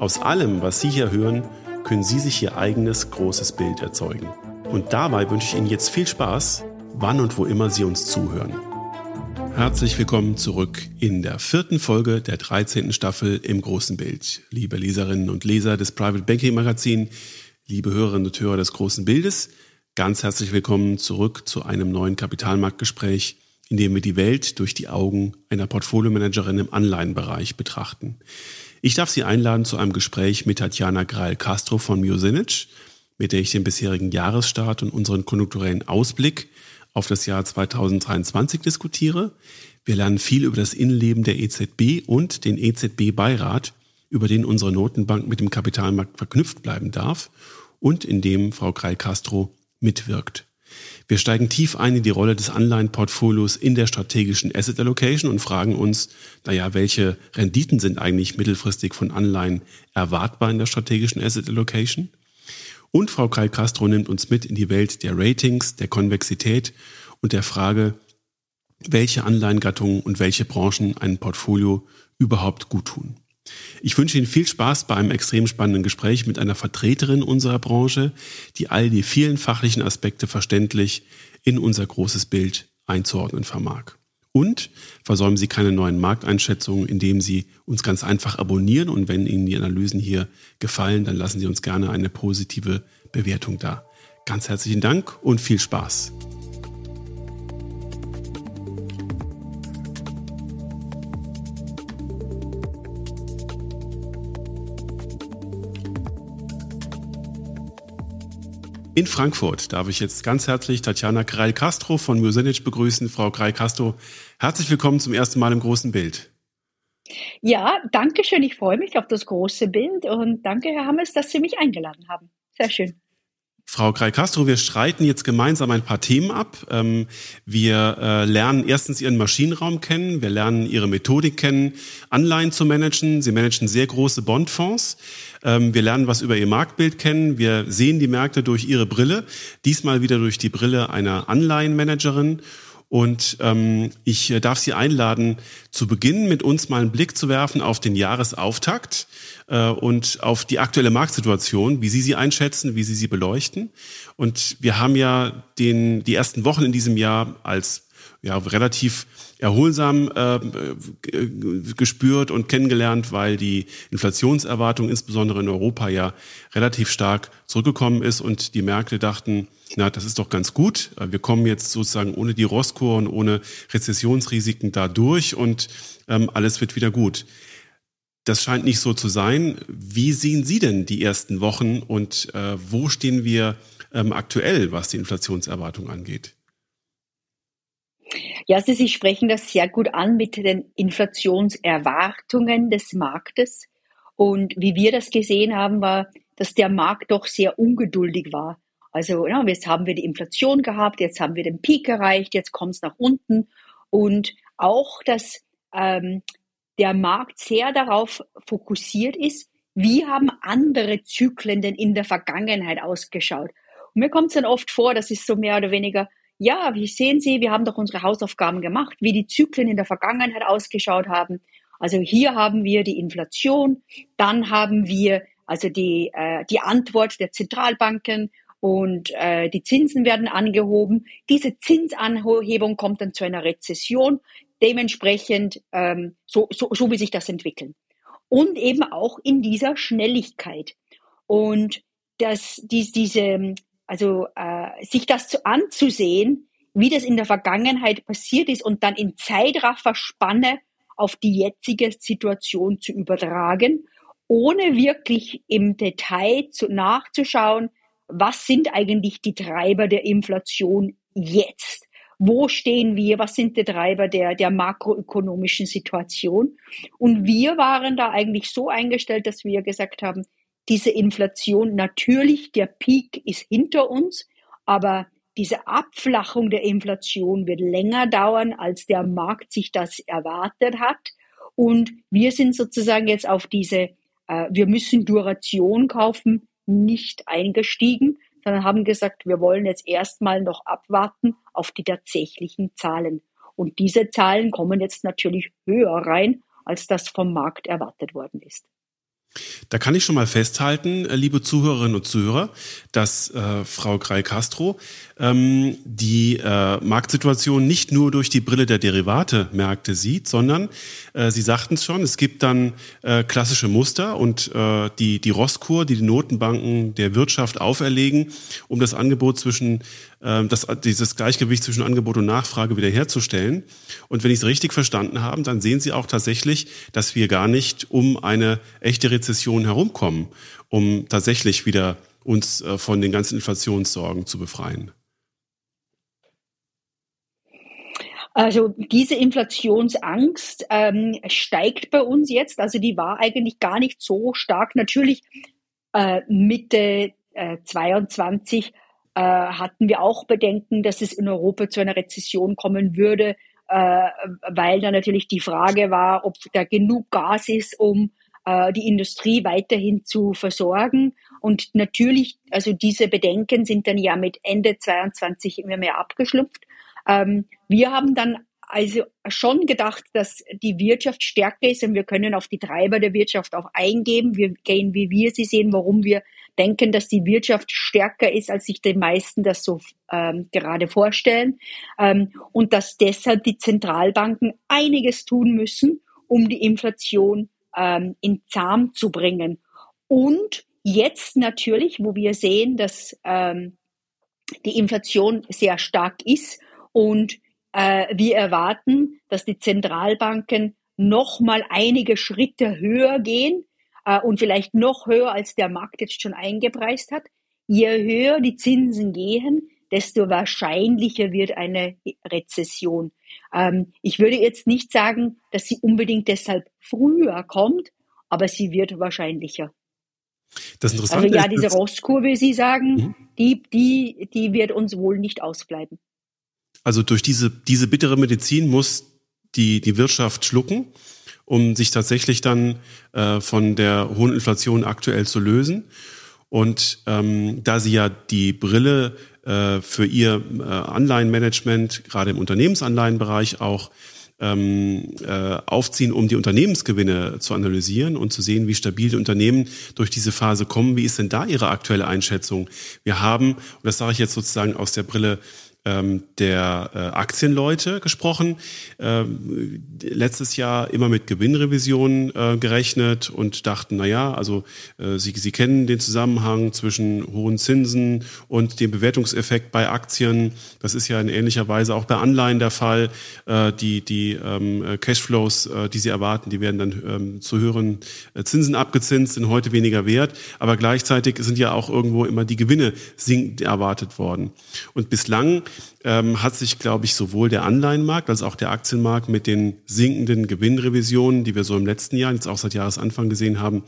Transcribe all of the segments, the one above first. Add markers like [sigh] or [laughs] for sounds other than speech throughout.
Aus allem, was Sie hier hören, können Sie sich Ihr eigenes großes Bild erzeugen. Und dabei wünsche ich Ihnen jetzt viel Spaß, wann und wo immer Sie uns zuhören. Herzlich willkommen zurück in der vierten Folge der 13. Staffel im großen Bild. Liebe Leserinnen und Leser des Private Banking Magazin, liebe Hörerinnen und Hörer des großen Bildes, ganz herzlich willkommen zurück zu einem neuen Kapitalmarktgespräch, in dem wir die Welt durch die Augen einer Portfoliomanagerin im Anleihenbereich betrachten. Ich darf Sie einladen zu einem Gespräch mit Tatjana Grail-Castro von Musinic, mit der ich den bisherigen Jahresstart und unseren konjunkturellen Ausblick auf das Jahr 2023 diskutiere. Wir lernen viel über das Innenleben der EZB und den EZB-Beirat, über den unsere Notenbank mit dem Kapitalmarkt verknüpft bleiben darf und in dem Frau Grail-Castro mitwirkt. Wir steigen tief ein in die Rolle des Anleihenportfolios in der strategischen Asset Allocation und fragen uns, naja, welche Renditen sind eigentlich mittelfristig von Anleihen erwartbar in der strategischen Asset Allocation? Und Frau Kai Castro nimmt uns mit in die Welt der Ratings, der Konvexität und der Frage, welche Anleihengattungen und welche Branchen ein Portfolio überhaupt gut tun. Ich wünsche Ihnen viel Spaß bei einem extrem spannenden Gespräch mit einer Vertreterin unserer Branche, die all die vielen fachlichen Aspekte verständlich in unser großes Bild einzuordnen vermag. Und versäumen Sie keine neuen Markteinschätzungen, indem Sie uns ganz einfach abonnieren und wenn Ihnen die Analysen hier gefallen, dann lassen Sie uns gerne eine positive Bewertung da. Ganz herzlichen Dank und viel Spaß. In Frankfurt darf ich jetzt ganz herzlich Tatjana Kreil-Castro von Musenic begrüßen. Frau Kreil-Castro, herzlich willkommen zum ersten Mal im großen Bild. Ja, danke schön. Ich freue mich auf das große Bild und danke, Herr Hammes, dass Sie mich eingeladen haben. Sehr schön. Frau Krei-Castro, wir streiten jetzt gemeinsam ein paar Themen ab. Ähm, wir äh, lernen erstens Ihren Maschinenraum kennen, wir lernen Ihre Methodik kennen, Anleihen zu managen. Sie managen sehr große Bondfonds. Ähm, wir lernen was über Ihr Marktbild kennen. Wir sehen die Märkte durch Ihre Brille, diesmal wieder durch die Brille einer Anleihenmanagerin. Und ähm, ich äh, darf Sie einladen, zu Beginn mit uns mal einen Blick zu werfen auf den Jahresauftakt äh, und auf die aktuelle Marktsituation, wie Sie sie einschätzen, wie Sie sie beleuchten. Und wir haben ja den, die ersten Wochen in diesem Jahr als ja, relativ erholsam äh, gespürt und kennengelernt, weil die Inflationserwartung insbesondere in Europa ja relativ stark zurückgekommen ist und die Märkte dachten, na, das ist doch ganz gut. Wir kommen jetzt sozusagen ohne die Rosskur und ohne Rezessionsrisiken da durch und ähm, alles wird wieder gut. Das scheint nicht so zu sein. Wie sehen Sie denn die ersten Wochen und äh, wo stehen wir ähm, aktuell, was die Inflationserwartung angeht? Ja, also Sie sprechen das sehr gut an mit den Inflationserwartungen des Marktes. Und wie wir das gesehen haben, war, dass der Markt doch sehr ungeduldig war. Also ja, jetzt haben wir die Inflation gehabt, jetzt haben wir den Peak erreicht, jetzt kommt es nach unten. Und auch, dass ähm, der Markt sehr darauf fokussiert ist, wie haben andere Zyklen denn in der Vergangenheit ausgeschaut. Und mir kommt es dann oft vor, das ist so mehr oder weniger, ja, wie sehen Sie, wir haben doch unsere Hausaufgaben gemacht, wie die Zyklen in der Vergangenheit ausgeschaut haben. Also hier haben wir die Inflation, dann haben wir also die, äh, die Antwort der Zentralbanken und äh, die Zinsen werden angehoben. Diese Zinsanhebung kommt dann zu einer Rezession, dementsprechend ähm, so, so, so wie sich das entwickeln. Und eben auch in dieser Schnelligkeit. Und dass dies, diese, also äh, sich das zu, anzusehen, wie das in der Vergangenheit passiert ist und dann in Zeitrafferspanne auf die jetzige Situation zu übertragen, ohne wirklich im Detail zu, nachzuschauen, was sind eigentlich die Treiber der Inflation jetzt? Wo stehen wir? Was sind die Treiber der, der makroökonomischen Situation? Und wir waren da eigentlich so eingestellt, dass wir gesagt haben, diese Inflation, natürlich, der Peak ist hinter uns, aber diese Abflachung der Inflation wird länger dauern, als der Markt sich das erwartet hat. Und wir sind sozusagen jetzt auf diese, äh, wir müssen Duration kaufen, nicht eingestiegen, sondern haben gesagt, wir wollen jetzt erstmal noch abwarten auf die tatsächlichen Zahlen. Und diese Zahlen kommen jetzt natürlich höher rein, als das vom Markt erwartet worden ist. Da kann ich schon mal festhalten, äh, liebe Zuhörerinnen und Zuhörer, dass äh, Frau Greil-Castro ähm, die äh, Marktsituation nicht nur durch die Brille der Derivate-Märkte sieht, sondern äh, Sie sagten es schon, es gibt dann äh, klassische Muster und äh, die, die Rosskur, die die Notenbanken der Wirtschaft auferlegen, um das Angebot zwischen das, dieses Gleichgewicht zwischen Angebot und Nachfrage wiederherzustellen. Und wenn ich es richtig verstanden habe, dann sehen Sie auch tatsächlich, dass wir gar nicht um eine echte Rezession herumkommen, um tatsächlich wieder uns äh, von den ganzen Inflationssorgen zu befreien. Also diese Inflationsangst ähm, steigt bei uns jetzt. Also die war eigentlich gar nicht so stark. Natürlich äh, Mitte äh, 22 äh, hatten wir auch Bedenken, dass es in Europa zu einer Rezession kommen würde, äh, weil da natürlich die Frage war, ob da genug Gas ist, um äh, die Industrie weiterhin zu versorgen. Und natürlich, also diese Bedenken sind dann ja mit Ende 22 immer mehr abgeschlüpft. Ähm, wir haben dann also schon gedacht, dass die Wirtschaft stärker ist und wir können auf die Treiber der Wirtschaft auch eingehen. Wir gehen, wie wir sie sehen, warum wir denken, dass die Wirtschaft stärker ist, als sich die meisten das so ähm, gerade vorstellen. Ähm, und dass deshalb die Zentralbanken einiges tun müssen, um die Inflation ähm, in Zahm zu bringen. Und jetzt natürlich, wo wir sehen, dass ähm, die Inflation sehr stark ist und äh, wir erwarten, dass die Zentralbanken noch mal einige Schritte höher gehen äh, und vielleicht noch höher als der Markt jetzt schon eingepreist hat. Je höher die Zinsen gehen, desto wahrscheinlicher wird eine Rezession. Ähm, ich würde jetzt nicht sagen, dass sie unbedingt deshalb früher kommt, aber sie wird wahrscheinlicher. Das Interessante also ja, diese Rosskurve, Sie sagen, mhm. die, die, die wird uns wohl nicht ausbleiben. Also durch diese, diese bittere Medizin muss die, die Wirtschaft schlucken, um sich tatsächlich dann äh, von der hohen Inflation aktuell zu lösen. Und ähm, da sie ja die Brille äh, für ihr äh, Anleihenmanagement, gerade im Unternehmensanleihenbereich auch ähm, äh, aufziehen, um die Unternehmensgewinne zu analysieren und zu sehen, wie stabil die Unternehmen durch diese Phase kommen. Wie ist denn da Ihre aktuelle Einschätzung? Wir haben, und das sage ich jetzt sozusagen aus der Brille ähm, der äh, Aktienleute gesprochen. Ähm, letztes Jahr immer mit Gewinnrevisionen äh, gerechnet und dachten, na ja, also äh, Sie, Sie kennen den Zusammenhang zwischen hohen Zinsen und dem Bewertungseffekt bei Aktien. Das ist ja in ähnlicher Weise auch bei Anleihen der Fall. Äh, die die ähm, Cashflows, äh, die Sie erwarten, die werden dann ähm, zu höheren äh, Zinsen abgezinst, sind heute weniger wert. Aber gleichzeitig sind ja auch irgendwo immer die Gewinne sinkend erwartet worden. Und bislang ähm, hat sich, glaube ich, sowohl der Anleihenmarkt als auch der Aktienmarkt mit den sinkenden Gewinnrevisionen, die wir so im letzten Jahr, jetzt auch seit Jahresanfang gesehen haben,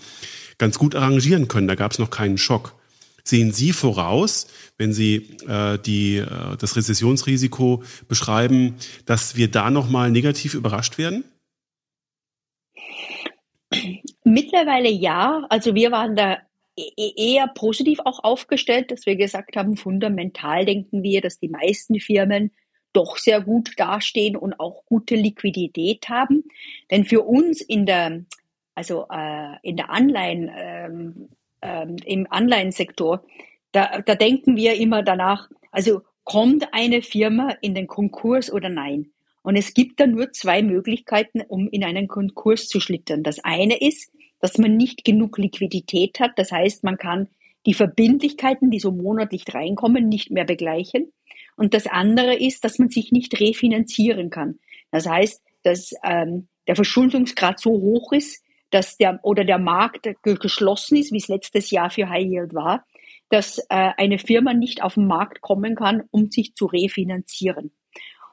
ganz gut arrangieren können. Da gab es noch keinen Schock. Sehen Sie voraus, wenn Sie äh, die, äh, das Rezessionsrisiko beschreiben, dass wir da nochmal negativ überrascht werden? Mittlerweile ja. Also wir waren da eher positiv auch aufgestellt, dass wir gesagt haben, fundamental denken wir, dass die meisten Firmen doch sehr gut dastehen und auch gute Liquidität haben. Denn für uns in der, also äh, in der Anleihen, ähm, ähm, im Anleihensektor, da, da denken wir immer danach, also kommt eine Firma in den Konkurs oder nein? Und es gibt da nur zwei Möglichkeiten, um in einen Konkurs zu schlittern. Das eine ist, dass man nicht genug Liquidität hat. Das heißt, man kann die Verbindlichkeiten, die so monatlich reinkommen, nicht mehr begleichen. Und das andere ist, dass man sich nicht refinanzieren kann. Das heißt, dass ähm, der Verschuldungsgrad so hoch ist, dass der oder der Markt geschlossen ist, wie es letztes Jahr für High Yield war, dass äh, eine Firma nicht auf den Markt kommen kann, um sich zu refinanzieren.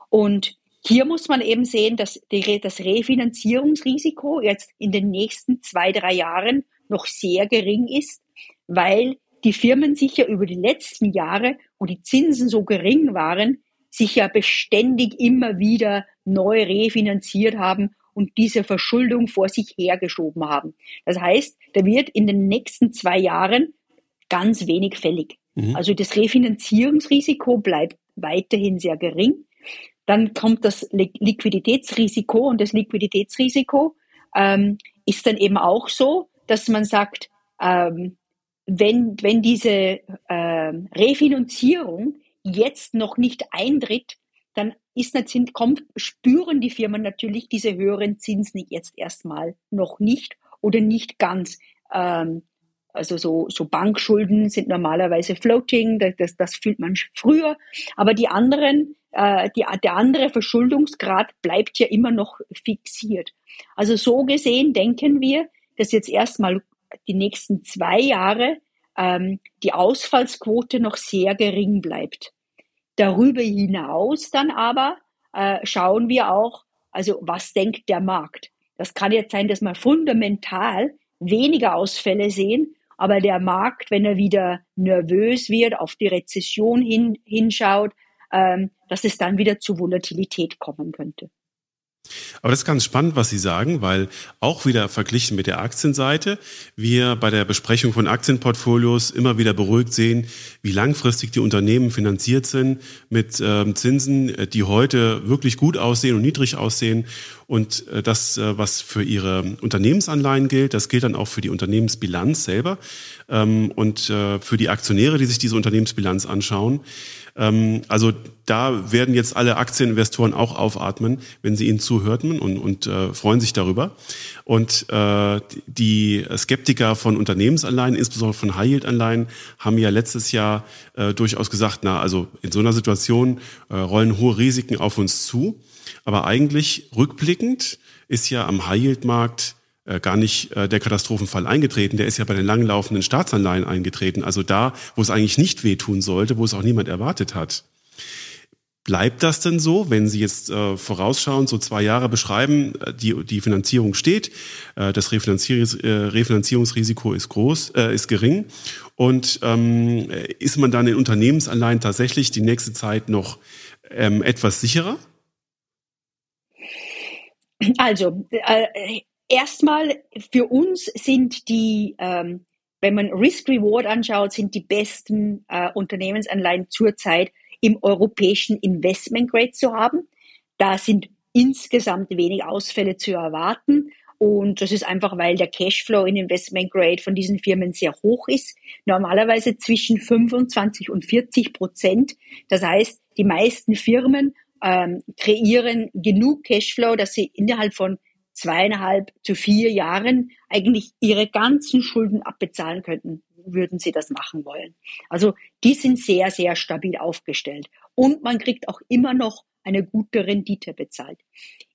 Und hier muss man eben sehen, dass die, das Refinanzierungsrisiko jetzt in den nächsten zwei, drei Jahren noch sehr gering ist, weil die Firmen sich ja über die letzten Jahre, wo die Zinsen so gering waren, sich ja beständig immer wieder neu refinanziert haben und diese Verschuldung vor sich hergeschoben haben. Das heißt, da wird in den nächsten zwei Jahren ganz wenig fällig. Mhm. Also das Refinanzierungsrisiko bleibt weiterhin sehr gering. Dann kommt das Liquiditätsrisiko und das Liquiditätsrisiko ähm, ist dann eben auch so, dass man sagt, ähm, wenn, wenn diese ähm, Refinanzierung jetzt noch nicht eintritt, dann ist sind, kommt, spüren die Firmen natürlich diese höheren Zinsen jetzt erstmal noch nicht oder nicht ganz. Ähm, also so, so Bankschulden sind normalerweise floating, das, das fühlt man früher. Aber die anderen, äh, die, der andere Verschuldungsgrad bleibt ja immer noch fixiert. Also so gesehen denken wir, dass jetzt erstmal die nächsten zwei Jahre ähm, die Ausfallsquote noch sehr gering bleibt. Darüber hinaus dann aber äh, schauen wir auch, also was denkt der Markt? Das kann jetzt sein, dass wir fundamental weniger Ausfälle sehen, aber der Markt, wenn er wieder nervös wird, auf die Rezession hin, hinschaut, dass es dann wieder zu Volatilität kommen könnte. Aber das ist ganz spannend, was Sie sagen, weil auch wieder verglichen mit der Aktienseite, wir bei der Besprechung von Aktienportfolios immer wieder beruhigt sehen, wie langfristig die Unternehmen finanziert sind mit ähm, Zinsen, äh, die heute wirklich gut aussehen und niedrig aussehen. Und äh, das, äh, was für ihre Unternehmensanleihen gilt, das gilt dann auch für die Unternehmensbilanz selber ähm, und äh, für die Aktionäre, die sich diese Unternehmensbilanz anschauen. Ähm, also da werden jetzt alle Aktieninvestoren auch aufatmen, wenn sie ihnen zuhörten und, und äh, freuen sich darüber. Und äh, die Skeptiker von Unternehmensanleihen, insbesondere von High-Yield-Anleihen, haben ja letztes Jahr äh, durchaus gesagt, na, also in so einer Situation äh, rollen hohe Risiken auf uns zu. Aber eigentlich rückblickend ist ja am High-Yield-Markt gar nicht äh, der Katastrophenfall eingetreten. Der ist ja bei den langlaufenden Staatsanleihen eingetreten. Also da, wo es eigentlich nicht wehtun sollte, wo es auch niemand erwartet hat. Bleibt das denn so, wenn Sie jetzt äh, vorausschauend so zwei Jahre beschreiben, äh, die, die Finanzierung steht, äh, das Refinanzierungs, äh, Refinanzierungsrisiko ist groß, äh, ist gering und ähm, ist man dann in Unternehmensanleihen tatsächlich die nächste Zeit noch ähm, etwas sicherer? Also äh, erstmal für uns sind die, ähm, wenn man Risk-Reward anschaut, sind die besten äh, Unternehmensanleihen zurzeit im europäischen Investment Grade zu haben. Da sind insgesamt wenig Ausfälle zu erwarten. Und das ist einfach, weil der Cashflow in Investment Grade von diesen Firmen sehr hoch ist. Normalerweise zwischen 25 und 40 Prozent. Das heißt, die meisten Firmen ähm, kreieren genug Cashflow, dass sie innerhalb von zweieinhalb zu vier Jahren eigentlich ihre ganzen Schulden abbezahlen könnten, würden sie das machen wollen. Also die sind sehr, sehr stabil aufgestellt. Und man kriegt auch immer noch eine gute Rendite bezahlt.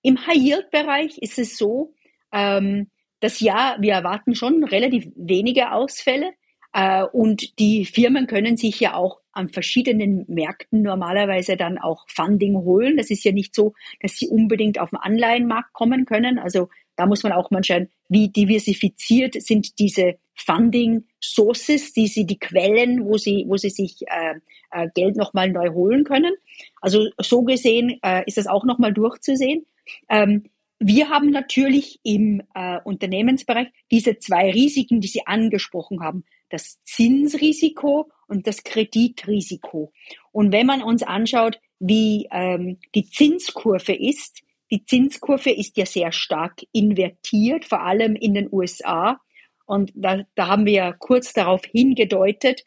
Im High-Yield-Bereich ist es so, ähm, dass ja, wir erwarten schon relativ wenige Ausfälle. Äh, und die Firmen können sich ja auch an verschiedenen Märkten normalerweise dann auch Funding holen. Das ist ja nicht so, dass sie unbedingt auf den Anleihenmarkt kommen können. Also da muss man auch mal schauen, wie diversifiziert sind diese Funding Sources, die sie, die Quellen, wo sie, wo sie sich äh, äh, Geld nochmal neu holen können. Also so gesehen äh, ist das auch nochmal durchzusehen. Ähm, wir haben natürlich im äh, Unternehmensbereich diese zwei Risiken, die Sie angesprochen haben das Zinsrisiko und das Kreditrisiko. Und wenn man uns anschaut, wie ähm, die Zinskurve ist, die Zinskurve ist ja sehr stark invertiert, vor allem in den USA. Und da, da haben wir ja kurz darauf hingedeutet,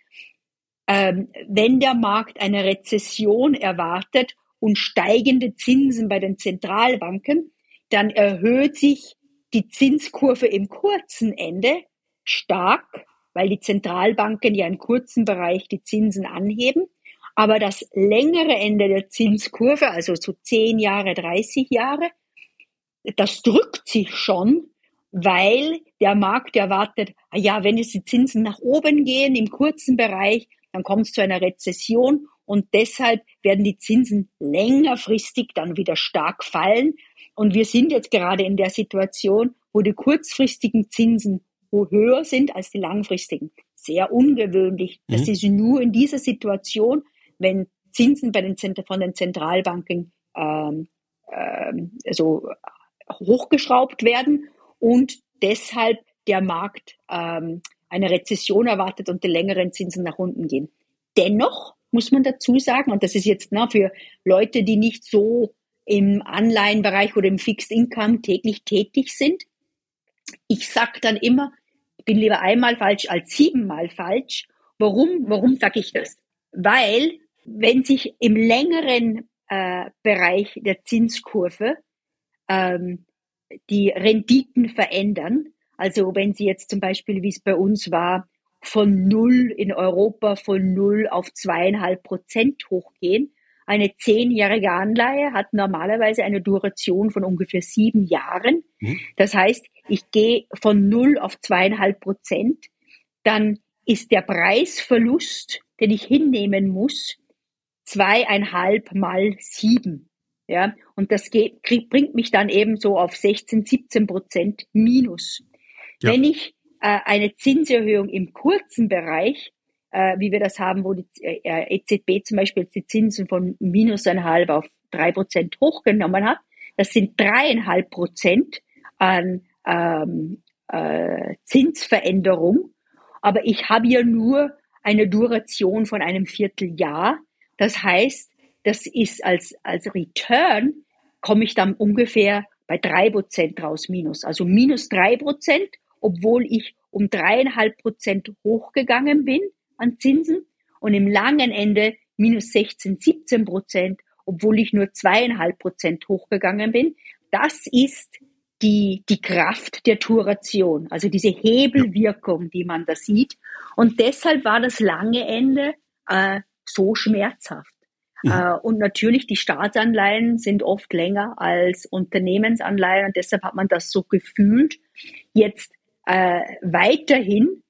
ähm, wenn der Markt eine Rezession erwartet und steigende Zinsen bei den Zentralbanken, dann erhöht sich die Zinskurve im kurzen Ende stark, weil die Zentralbanken ja im kurzen Bereich die Zinsen anheben. Aber das längere Ende der Zinskurve, also so 10 Jahre, 30 Jahre, das drückt sich schon, weil der Markt erwartet, ah ja, wenn jetzt die Zinsen nach oben gehen im kurzen Bereich, dann kommt es zu einer Rezession und deshalb werden die Zinsen längerfristig dann wieder stark fallen. Und wir sind jetzt gerade in der Situation, wo die kurzfristigen Zinsen höher sind als die langfristigen. Sehr ungewöhnlich. Mhm. Das ist nur in dieser Situation, wenn Zinsen bei den, von den Zentralbanken ähm, ähm, also hochgeschraubt werden und deshalb der Markt ähm, eine Rezession erwartet und die längeren Zinsen nach unten gehen. Dennoch muss man dazu sagen, und das ist jetzt na, für Leute, die nicht so im Anleihenbereich oder im Fixed Income täglich tätig sind, ich sage dann immer, ich bin lieber einmal falsch als siebenmal falsch. Warum? Warum sage ich das? Weil wenn sich im längeren äh, Bereich der Zinskurve ähm, die Renditen verändern, also wenn sie jetzt zum Beispiel, wie es bei uns war, von null in Europa von null auf zweieinhalb Prozent hochgehen. Eine zehnjährige Anleihe hat normalerweise eine Duration von ungefähr sieben Jahren. Mhm. Das heißt, ich gehe von null auf zweieinhalb Prozent, dann ist der Preisverlust, den ich hinnehmen muss, zweieinhalb mal sieben. Ja, und das geht, bringt mich dann eben so auf 16, 17 Prozent minus. Ja. Wenn ich äh, eine Zinserhöhung im kurzen Bereich, äh, wie wir das haben, wo die äh, EZB zum Beispiel die Zinsen von minus einhalb auf drei Prozent hochgenommen hat, das sind dreieinhalb Prozent an ähm, äh, Zinsveränderung. Aber ich habe ja nur eine Duration von einem Vierteljahr. Das heißt, das ist als, als Return, komme ich dann ungefähr bei drei Prozent raus minus. Also minus drei Prozent, obwohl ich um dreieinhalb Prozent hochgegangen bin an Zinsen und im langen Ende minus 16, 17 Prozent, obwohl ich nur zweieinhalb Prozent hochgegangen bin. Das ist die, die Kraft der Turation, also diese Hebelwirkung, die man da sieht. Und deshalb war das lange Ende äh, so schmerzhaft. Mhm. Äh, und natürlich, die Staatsanleihen sind oft länger als Unternehmensanleihen und deshalb hat man das so gefühlt. Jetzt äh, weiterhin,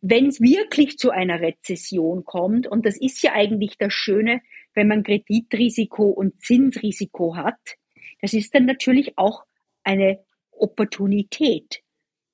wenn es wirklich zu einer Rezession kommt, und das ist ja eigentlich das Schöne, wenn man Kreditrisiko und Zinsrisiko hat, das ist dann natürlich auch eine Opportunität.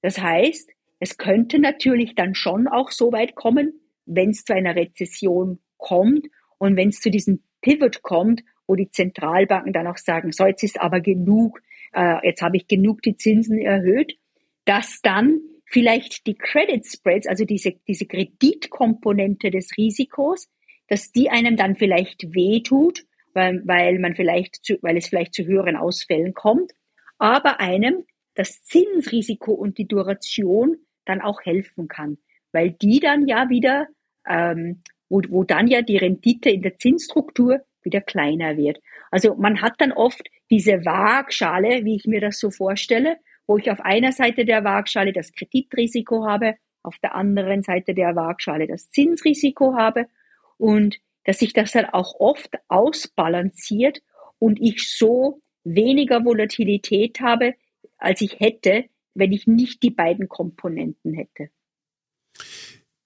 Das heißt, es könnte natürlich dann schon auch so weit kommen, wenn es zu einer Rezession kommt und wenn es zu diesem Pivot kommt, wo die Zentralbanken dann auch sagen, so jetzt ist aber genug, äh, jetzt habe ich genug die Zinsen erhöht, dass dann vielleicht die Credit Spreads, also diese, diese Kreditkomponente des Risikos, dass die einem dann vielleicht wehtut, weil, weil man vielleicht zu, weil es vielleicht zu höheren Ausfällen kommt aber einem das Zinsrisiko und die Duration dann auch helfen kann, weil die dann ja wieder, ähm, wo, wo dann ja die Rendite in der Zinsstruktur wieder kleiner wird. Also man hat dann oft diese Waagschale, wie ich mir das so vorstelle, wo ich auf einer Seite der Waagschale das Kreditrisiko habe, auf der anderen Seite der Waagschale das Zinsrisiko habe und dass sich das dann auch oft ausbalanciert und ich so weniger Volatilität habe, als ich hätte, wenn ich nicht die beiden Komponenten hätte.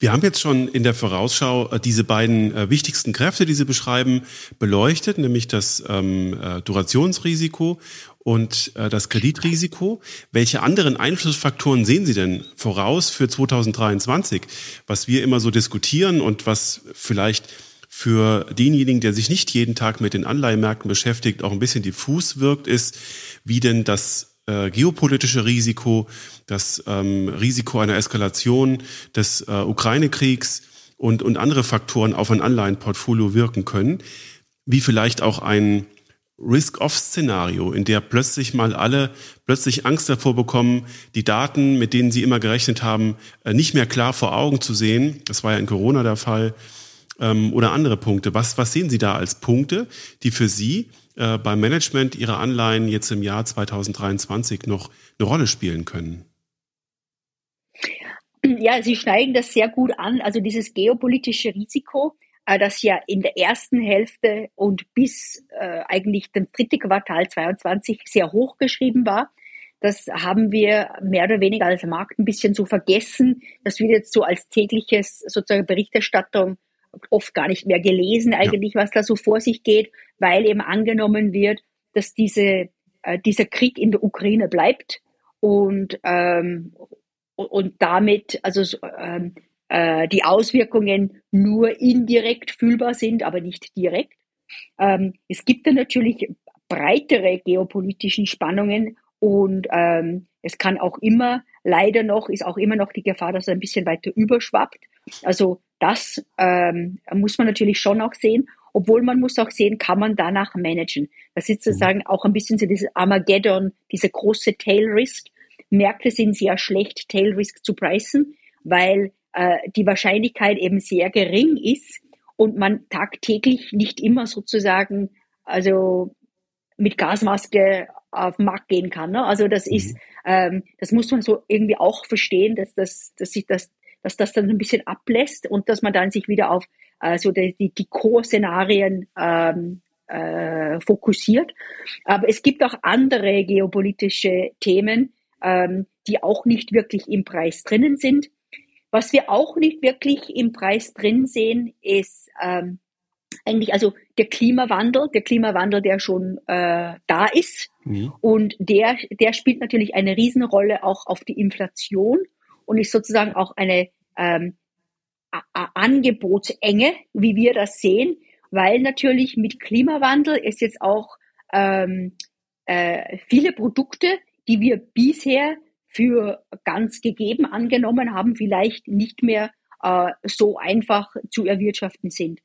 Wir haben jetzt schon in der Vorausschau äh, diese beiden äh, wichtigsten Kräfte, die Sie beschreiben, beleuchtet, nämlich das ähm, äh, Durationsrisiko und äh, das Kreditrisiko. Welche anderen Einflussfaktoren sehen Sie denn voraus für 2023, was wir immer so diskutieren und was vielleicht für denjenigen, der sich nicht jeden Tag mit den Anleihemärkten beschäftigt, auch ein bisschen diffus wirkt, ist, wie denn das äh, geopolitische Risiko, das ähm, Risiko einer Eskalation des äh, Ukraine-Kriegs und, und andere Faktoren auf ein Anleihenportfolio wirken können, wie vielleicht auch ein Risk-Off-Szenario, in der plötzlich mal alle plötzlich Angst davor bekommen, die Daten, mit denen sie immer gerechnet haben, äh, nicht mehr klar vor Augen zu sehen. Das war ja in Corona der Fall ähm, oder andere Punkte. Was, was sehen Sie da als Punkte, die für Sie äh, beim Management Ihrer Anleihen jetzt im Jahr 2023 noch eine Rolle spielen können? Ja, Sie schneiden das sehr gut an. Also dieses geopolitische Risiko, äh, das ja in der ersten Hälfte und bis äh, eigentlich dem dritten Quartal 22 sehr hoch geschrieben war. Das haben wir mehr oder weniger als Markt ein bisschen so vergessen. Das wird jetzt so als tägliches sozusagen Berichterstattung oft gar nicht mehr gelesen eigentlich, ja. was da so vor sich geht, weil eben angenommen wird, dass diese, äh, dieser Krieg in der Ukraine bleibt und, ähm, und damit also ähm, äh, die Auswirkungen nur indirekt fühlbar sind, aber nicht direkt. Ähm, es gibt dann natürlich breitere geopolitischen Spannungen und ähm, es kann auch immer, leider noch, ist auch immer noch die Gefahr, dass es ein bisschen weiter überschwappt. Also das ähm, muss man natürlich schon auch sehen, obwohl man muss auch sehen, kann man danach managen. Das ist sozusagen mhm. auch ein bisschen so dieses Armageddon, diese große Tail Risk. Märkte sind sehr schlecht, Tail Risk zu preisen, weil äh, die Wahrscheinlichkeit eben sehr gering ist und man tagtäglich nicht immer sozusagen, also mit Gasmaske auf den Markt gehen kann. Ne? Also das ist, mhm. ähm, das muss man so irgendwie auch verstehen, dass das, dass sich das, dass das dann ein bisschen ablässt und dass man dann sich wieder auf äh, so die, die, die Core-Szenarien ähm, äh, fokussiert. Aber es gibt auch andere geopolitische Themen, ähm, die auch nicht wirklich im Preis drinnen sind. Was wir auch nicht wirklich im Preis drin sehen, ist ähm, eigentlich also der Klimawandel, der Klimawandel, der schon äh, da ist. Mhm. Und der, der spielt natürlich eine Riesenrolle auch auf die Inflation und ist sozusagen auch eine ähm, Angebotsenge, wie wir das sehen, weil natürlich mit Klimawandel es jetzt auch ähm, äh, viele Produkte, die wir bisher für ganz gegeben angenommen haben, vielleicht nicht mehr äh, so einfach zu erwirtschaften sind.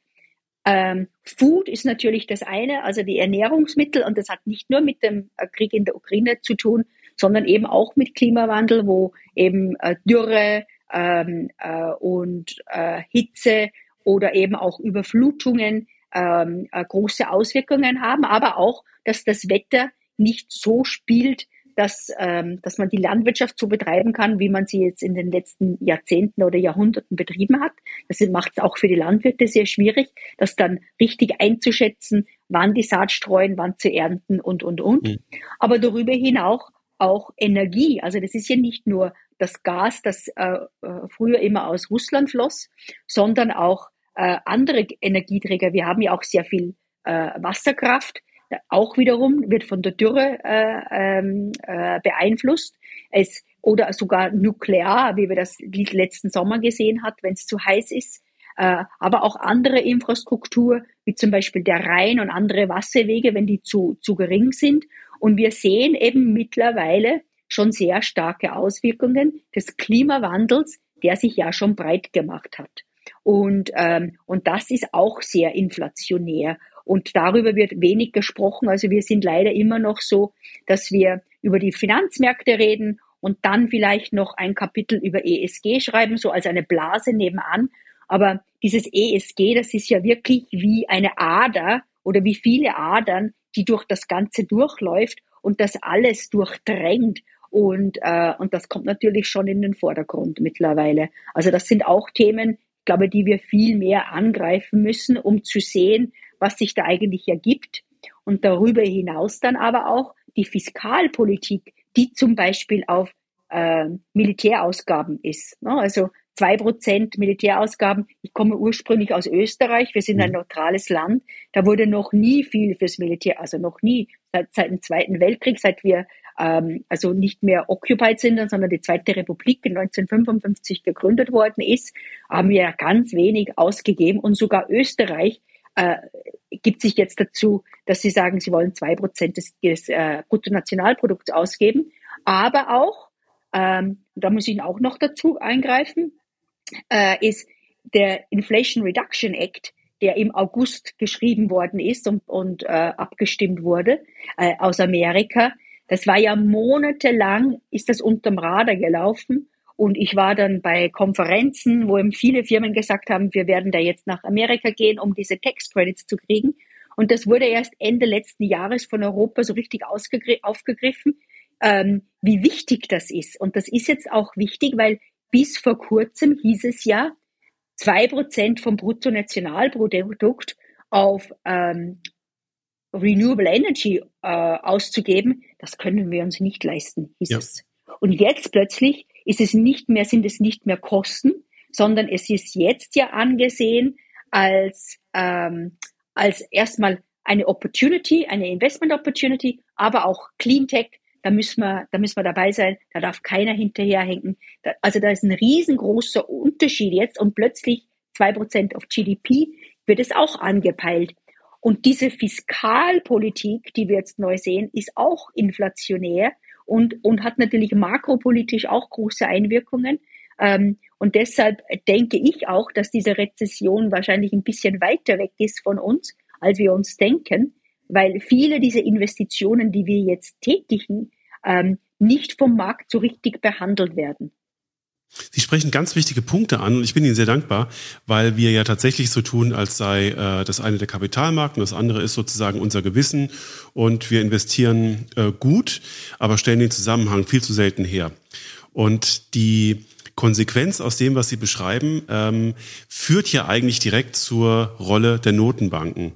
Ähm, Food ist natürlich das eine, also die Ernährungsmittel, und das hat nicht nur mit dem äh, Krieg in der Ukraine zu tun, sondern eben auch mit Klimawandel, wo eben äh, Dürre ähm, äh, und äh, Hitze oder eben auch Überflutungen ähm, äh, große Auswirkungen haben, aber auch, dass das Wetter nicht so spielt, dass, ähm, dass man die Landwirtschaft so betreiben kann, wie man sie jetzt in den letzten Jahrzehnten oder Jahrhunderten betrieben hat. Das macht es auch für die Landwirte sehr schwierig, das dann richtig einzuschätzen, wann die Saat streuen, wann zu ernten und, und, und. Mhm. Aber darüber hinaus auch Energie. Also das ist ja nicht nur das Gas, das äh, äh früher immer aus Russland floss, sondern auch äh, andere Energieträger. Wir haben ja auch sehr viel äh, Wasserkraft, auch wiederum wird von der Dürre äh, ähm, äh, beeinflusst. Es, oder sogar nuklear, wie wir das letzten Sommer gesehen hat, wenn es zu heiß ist. Äh, aber auch andere Infrastruktur, wie zum Beispiel der Rhein und andere Wasserwege, wenn die zu, zu gering sind. Und wir sehen eben mittlerweile schon sehr starke Auswirkungen des Klimawandels, der sich ja schon breit gemacht hat. Und, ähm, und das ist auch sehr inflationär. Und darüber wird wenig gesprochen. Also wir sind leider immer noch so, dass wir über die Finanzmärkte reden und dann vielleicht noch ein Kapitel über ESG schreiben, so als eine Blase nebenan. Aber dieses ESG, das ist ja wirklich wie eine Ader oder wie viele Adern, die durch das Ganze durchläuft und das alles durchdrängt. Und, äh, und das kommt natürlich schon in den Vordergrund mittlerweile. Also das sind auch Themen, glaube, die wir viel mehr angreifen müssen, um zu sehen, was sich da eigentlich ergibt. Und darüber hinaus dann aber auch die Fiskalpolitik, die zum Beispiel auf äh, Militärausgaben ist. Ne? Also zwei Prozent Militärausgaben. Ich komme ursprünglich aus Österreich. Wir sind ein mhm. neutrales Land. Da wurde noch nie viel fürs Militär, also noch nie seit, seit dem Zweiten Weltkrieg, seit wir ähm, also nicht mehr occupied sind, sondern die Zweite Republik in 1955 gegründet worden ist, haben wir ganz wenig ausgegeben und sogar Österreich äh, gibt sich jetzt dazu, dass sie sagen, sie wollen zwei Prozent des, des äh, Bruttonationalprodukts ausgeben, aber auch, ähm, da muss ich auch noch dazu eingreifen, äh, ist der Inflation Reduction Act, der im August geschrieben worden ist und, und äh, abgestimmt wurde äh, aus Amerika. Das war ja monatelang, ist das unterm Radar gelaufen Und ich war dann bei Konferenzen, wo eben viele Firmen gesagt haben, wir werden da jetzt nach Amerika gehen, um diese Tax Credits zu kriegen. Und das wurde erst Ende letzten Jahres von Europa so richtig aufgegriffen, ähm, wie wichtig das ist. Und das ist jetzt auch wichtig, weil bis vor kurzem hieß es ja, zwei Prozent vom Bruttonationalprodukt auf ähm, Renewable Energy äh, auszugeben, das können wir uns nicht leisten, hieß ja. es. Und jetzt plötzlich ist es nicht mehr, sind es nicht mehr Kosten, sondern es ist jetzt ja angesehen als, ähm, als erstmal eine Opportunity, eine Investment Opportunity, aber auch Clean Tech, da müssen wir, da müssen wir dabei sein, da darf keiner hinterherhängen. Da, also da ist ein riesengroßer Unterschied jetzt und plötzlich zwei Prozent auf GDP wird es auch angepeilt. Und diese Fiskalpolitik, die wir jetzt neu sehen, ist auch inflationär und, und hat natürlich makropolitisch auch große Einwirkungen. Ähm, und deshalb denke ich auch, dass diese Rezession wahrscheinlich ein bisschen weiter weg ist von uns, als wir uns denken, weil viele dieser Investitionen, die wir jetzt tätigen, ähm, nicht vom Markt so richtig behandelt werden. Sie sprechen ganz wichtige Punkte an und ich bin Ihnen sehr dankbar, weil wir ja tatsächlich so tun, als sei äh, das eine der Kapitalmarkt und das andere ist sozusagen unser Gewissen und wir investieren äh, gut, aber stellen den Zusammenhang viel zu selten her. Und die Konsequenz aus dem, was Sie beschreiben, ähm, führt ja eigentlich direkt zur Rolle der Notenbanken,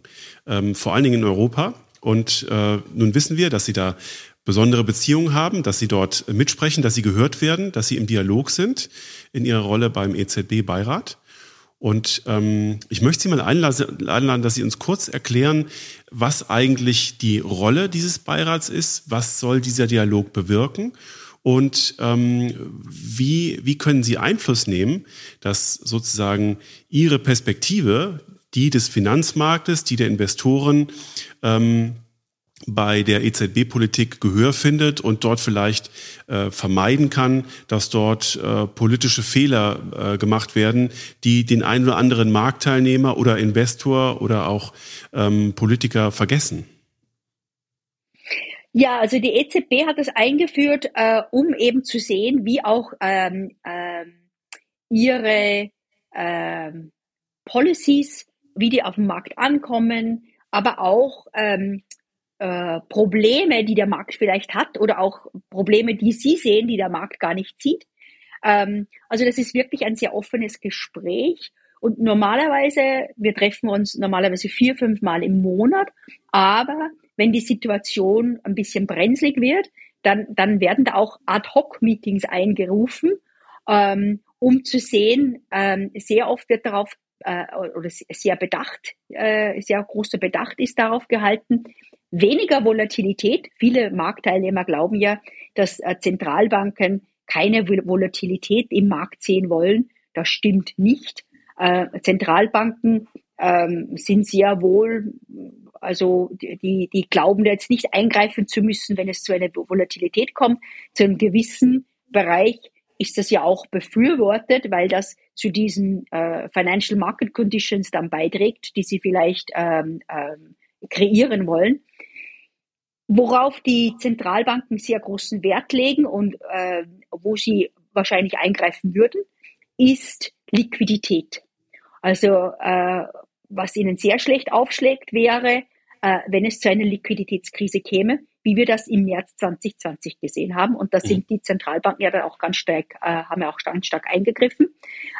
ähm, vor allen Dingen in Europa. Und äh, nun wissen wir, dass Sie da besondere Beziehungen haben, dass sie dort mitsprechen, dass sie gehört werden, dass sie im Dialog sind in ihrer Rolle beim EZB-Beirat. Und ähm, ich möchte Sie mal einladen, dass Sie uns kurz erklären, was eigentlich die Rolle dieses Beirats ist, was soll dieser Dialog bewirken und ähm, wie, wie können Sie Einfluss nehmen, dass sozusagen Ihre Perspektive, die des Finanzmarktes, die der Investoren, ähm, bei der EZB-Politik Gehör findet und dort vielleicht äh, vermeiden kann, dass dort äh, politische Fehler äh, gemacht werden, die den einen oder anderen Marktteilnehmer oder Investor oder auch ähm, Politiker vergessen. Ja, also die EZB hat das eingeführt, äh, um eben zu sehen, wie auch ähm, ähm, ihre ähm, Policies, wie die auf dem Markt ankommen, aber auch ähm, äh, Probleme, die der Markt vielleicht hat oder auch Probleme, die Sie sehen, die der Markt gar nicht sieht. Ähm, also das ist wirklich ein sehr offenes Gespräch. Und normalerweise, wir treffen uns normalerweise vier, fünf Mal im Monat, aber wenn die Situation ein bisschen brenzlig wird, dann, dann werden da auch Ad-Hoc-Meetings eingerufen, ähm, um zu sehen, ähm, sehr oft wird darauf äh, oder sehr bedacht, äh, sehr großer Bedacht ist darauf gehalten, weniger Volatilität. Viele Marktteilnehmer glauben ja, dass äh, Zentralbanken keine Volatilität im Markt sehen wollen. Das stimmt nicht. Äh, Zentralbanken ähm, sind sehr wohl, also die, die glauben jetzt nicht eingreifen zu müssen, wenn es zu einer Volatilität kommt. Zu einem gewissen Bereich ist das ja auch befürwortet, weil das zu diesen äh, Financial Market Conditions dann beiträgt, die sie vielleicht ähm, ähm, kreieren wollen. Worauf die Zentralbanken sehr großen Wert legen und äh, wo sie wahrscheinlich eingreifen würden, ist Liquidität. Also äh, was ihnen sehr schlecht aufschlägt, wäre, äh, wenn es zu einer Liquiditätskrise käme, wie wir das im März 2020 gesehen haben. Und da mhm. sind die Zentralbanken ja dann auch ganz stark, äh, haben ja auch ganz stark eingegriffen.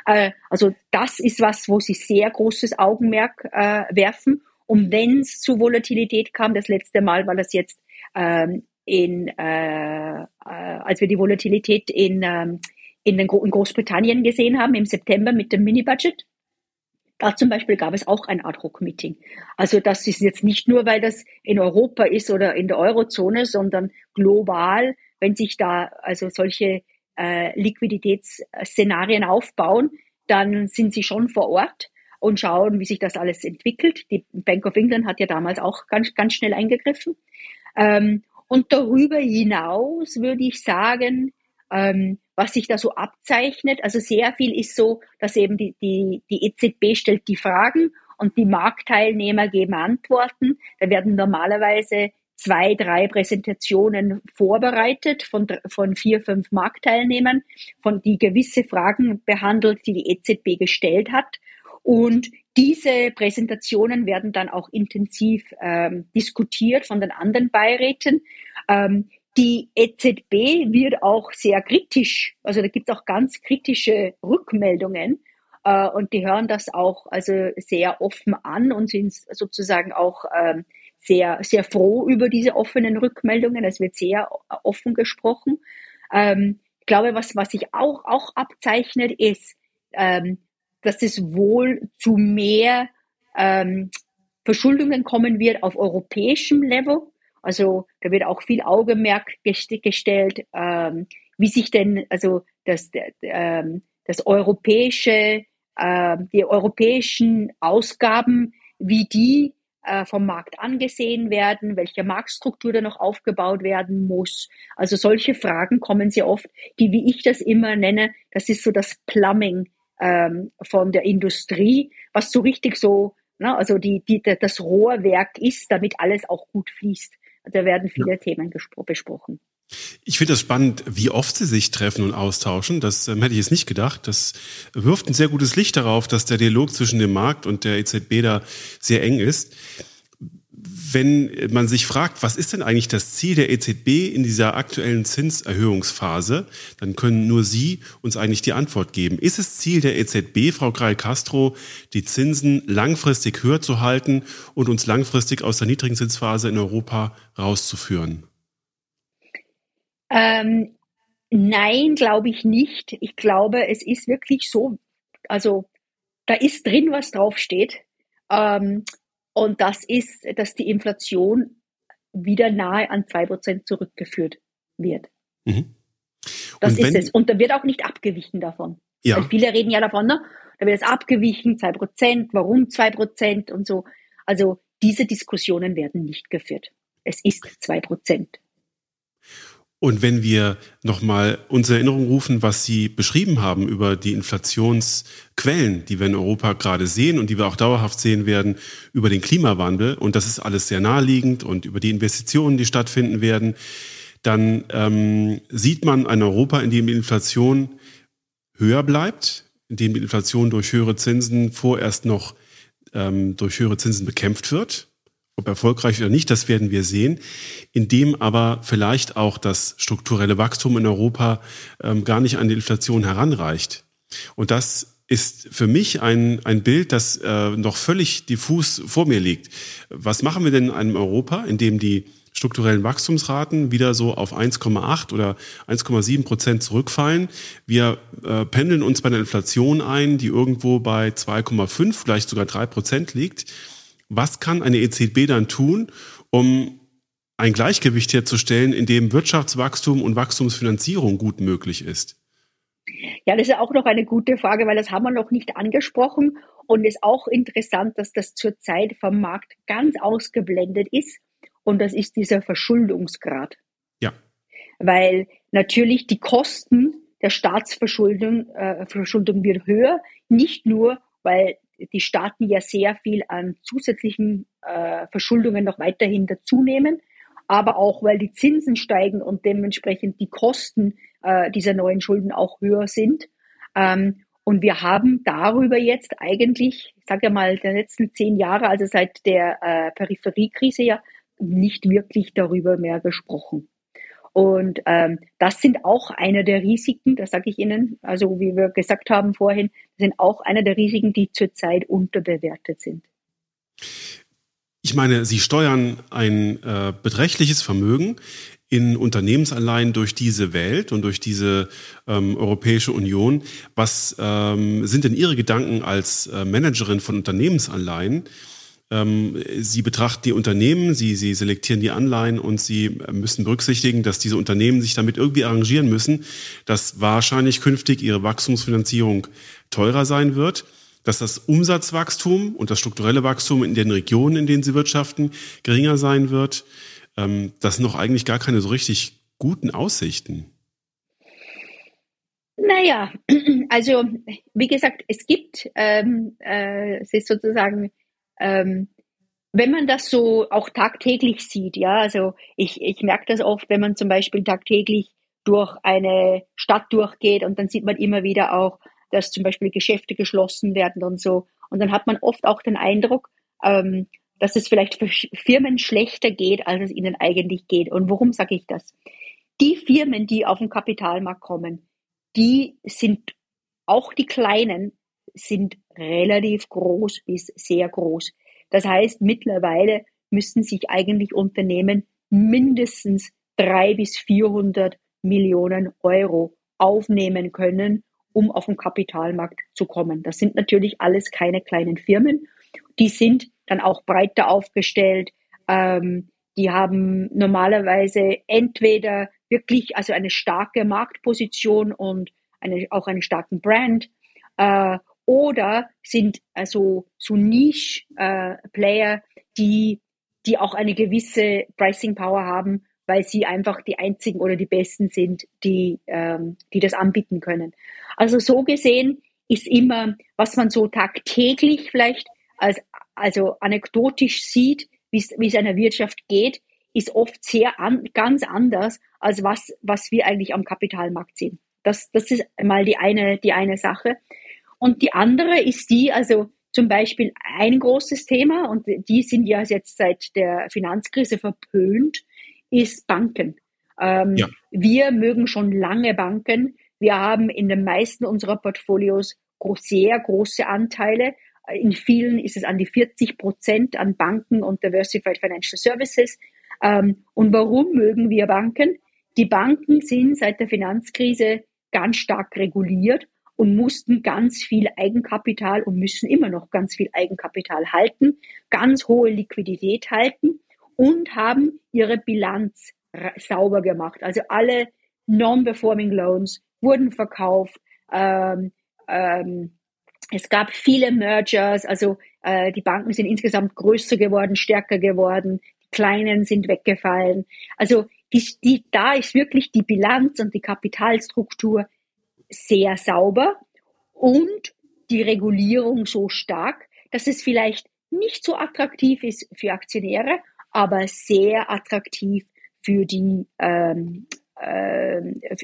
Äh, also das ist was, wo sie sehr großes Augenmerk äh, werfen. Und wenn es zu Volatilität kam, das letzte Mal war das jetzt ähm, in, äh, äh, als wir die Volatilität in, ähm, in, den, in Großbritannien gesehen haben im September mit dem Mini-Budget. Da zum Beispiel gab es auch ein Ad-Hoc-Meeting. Also das ist jetzt nicht nur, weil das in Europa ist oder in der Eurozone, sondern global, wenn sich da also solche äh, Liquiditätsszenarien aufbauen, dann sind sie schon vor Ort und schauen, wie sich das alles entwickelt. Die Bank of England hat ja damals auch ganz, ganz schnell eingegriffen. Ähm, und darüber hinaus würde ich sagen, ähm, was sich da so abzeichnet, also sehr viel ist so, dass eben die, die, die EZB stellt die Fragen und die Marktteilnehmer geben Antworten. Da werden normalerweise zwei, drei Präsentationen vorbereitet von, von vier, fünf Marktteilnehmern, von die gewisse Fragen behandelt, die die EZB gestellt hat. Und diese Präsentationen werden dann auch intensiv ähm, diskutiert von den anderen Beiräten. Ähm, die EZB wird auch sehr kritisch, also da gibt es auch ganz kritische Rückmeldungen äh, und die hören das auch also sehr offen an und sind sozusagen auch ähm, sehr, sehr froh über diese offenen Rückmeldungen. Es wird sehr offen gesprochen. Ähm, ich glaube, was, was sich auch, auch abzeichnet, ist, ähm, dass es wohl zu mehr ähm, Verschuldungen kommen wird auf europäischem Level. Also da wird auch viel Augenmerk gestellt, ähm, wie sich denn also das, ähm, das europäische, äh, die europäischen Ausgaben, wie die äh, vom Markt angesehen werden, welche Marktstruktur da noch aufgebaut werden muss. Also solche Fragen kommen sehr oft, die, wie ich das immer nenne, das ist so das Plumbing ähm, von der Industrie, was so richtig so, ne, also die, die, das Rohrwerk ist, damit alles auch gut fließt. Da werden viele ja. Themen besprochen. Ich finde das spannend, wie oft sie sich treffen und austauschen. Das ähm, hätte ich jetzt nicht gedacht. Das wirft ein sehr gutes Licht darauf, dass der Dialog zwischen dem Markt und der EZB da sehr eng ist. Wenn man sich fragt, was ist denn eigentlich das Ziel der EZB in dieser aktuellen Zinserhöhungsphase, dann können nur Sie uns eigentlich die Antwort geben. Ist es Ziel der EZB, Frau Kreil-Castro, die Zinsen langfristig höher zu halten und uns langfristig aus der niedrigen Zinsphase in Europa rauszuführen? Ähm, nein, glaube ich nicht. Ich glaube, es ist wirklich so, also da ist drin, was draufsteht. Ähm, und das ist, dass die Inflation wieder nahe an zwei Prozent zurückgeführt wird. Mhm. Das ist es. Und da wird auch nicht abgewichen davon. Ja. Weil viele reden ja davon, ne? da wird es abgewichen, zwei Prozent, warum zwei Prozent und so. Also diese Diskussionen werden nicht geführt. Es ist zwei Prozent. Und wenn wir nochmal unsere Erinnerung rufen, was Sie beschrieben haben über die Inflationsquellen, die wir in Europa gerade sehen und die wir auch dauerhaft sehen werden, über den Klimawandel, und das ist alles sehr naheliegend und über die Investitionen, die stattfinden werden, dann ähm, sieht man ein Europa, in dem die Inflation höher bleibt, in dem die Inflation durch höhere Zinsen vorerst noch ähm, durch höhere Zinsen bekämpft wird ob erfolgreich oder nicht, das werden wir sehen, indem aber vielleicht auch das strukturelle Wachstum in Europa ähm, gar nicht an die Inflation heranreicht. Und das ist für mich ein, ein Bild, das äh, noch völlig diffus vor mir liegt. Was machen wir denn in einem Europa, in dem die strukturellen Wachstumsraten wieder so auf 1,8 oder 1,7 Prozent zurückfallen. Wir äh, pendeln uns bei der Inflation ein, die irgendwo bei 2,5, vielleicht sogar 3 Prozent liegt. Was kann eine EZB dann tun, um ein Gleichgewicht herzustellen, in dem Wirtschaftswachstum und Wachstumsfinanzierung gut möglich ist? Ja, das ist auch noch eine gute Frage, weil das haben wir noch nicht angesprochen und ist auch interessant, dass das zurzeit vom Markt ganz ausgeblendet ist und das ist dieser Verschuldungsgrad. Ja. Weil natürlich die Kosten der Staatsverschuldung äh, Verschuldung wird höher, nicht nur, weil die Staaten ja sehr viel an zusätzlichen äh, Verschuldungen noch weiterhin dazunehmen, aber auch weil die Zinsen steigen und dementsprechend die Kosten äh, dieser neuen Schulden auch höher sind. Ähm, und wir haben darüber jetzt eigentlich, ich sage ja mal, der letzten zehn Jahre, also seit der äh, Peripheriekrise ja, nicht wirklich darüber mehr gesprochen. Und ähm, das sind auch eine der Risiken, das sage ich Ihnen, also wie wir gesagt haben vorhin, sind auch eine der Risiken, die zurzeit unterbewertet sind. Ich meine, Sie steuern ein äh, beträchtliches Vermögen in Unternehmensanleihen durch diese Welt und durch diese ähm, Europäische Union. Was ähm, sind denn Ihre Gedanken als äh, Managerin von Unternehmensanleihen? Ähm, sie betrachten die Unternehmen, sie, sie selektieren die Anleihen und sie müssen berücksichtigen, dass diese Unternehmen sich damit irgendwie arrangieren müssen, dass wahrscheinlich künftig ihre Wachstumsfinanzierung teurer sein wird, dass das Umsatzwachstum und das strukturelle Wachstum in den Regionen, in denen sie wirtschaften, geringer sein wird. Ähm, das sind noch eigentlich gar keine so richtig guten Aussichten. Naja, [clears throat] also wie gesagt, es gibt, ähm, äh, es ist sozusagen ähm, wenn man das so auch tagtäglich sieht, ja, also ich, ich merke das oft, wenn man zum Beispiel tagtäglich durch eine Stadt durchgeht und dann sieht man immer wieder auch, dass zum Beispiel Geschäfte geschlossen werden und so. Und dann hat man oft auch den Eindruck, ähm, dass es vielleicht für Firmen schlechter geht, als es ihnen eigentlich geht. Und warum sage ich das? Die Firmen, die auf den Kapitalmarkt kommen, die sind auch die kleinen, sind relativ groß bis sehr groß. Das heißt, mittlerweile müssten sich eigentlich Unternehmen mindestens drei bis 400 Millionen Euro aufnehmen können, um auf den Kapitalmarkt zu kommen. Das sind natürlich alles keine kleinen Firmen. Die sind dann auch breiter aufgestellt. Ähm, die haben normalerweise entweder wirklich also eine starke Marktposition und eine, auch einen starken Brand äh, oder sind also so Niche-Player, äh, die, die auch eine gewisse Pricing Power haben, weil sie einfach die einzigen oder die besten sind, die, ähm, die das anbieten können. Also so gesehen ist immer, was man so tagtäglich vielleicht als also anekdotisch sieht, wie es einer Wirtschaft geht, ist oft sehr an, ganz anders als was was wir eigentlich am Kapitalmarkt sehen. Das das ist mal die eine die eine Sache. Und die andere ist die, also zum Beispiel ein großes Thema, und die sind ja jetzt seit der Finanzkrise verpönt, ist Banken. Ähm, ja. Wir mögen schon lange Banken. Wir haben in den meisten unserer Portfolios sehr große Anteile. In vielen ist es an die 40 Prozent an Banken und Diversified Financial Services. Ähm, und warum mögen wir Banken? Die Banken sind seit der Finanzkrise ganz stark reguliert und mussten ganz viel Eigenkapital und müssen immer noch ganz viel Eigenkapital halten, ganz hohe Liquidität halten und haben ihre Bilanz sauber gemacht. Also alle Non-Performing Loans wurden verkauft. Ähm, ähm, es gab viele Mergers, also äh, die Banken sind insgesamt größer geworden, stärker geworden, die kleinen sind weggefallen. Also die, die, da ist wirklich die Bilanz und die Kapitalstruktur sehr sauber und die Regulierung so stark, dass es vielleicht nicht so attraktiv ist für Aktionäre, aber sehr attraktiv für die ähm, äh,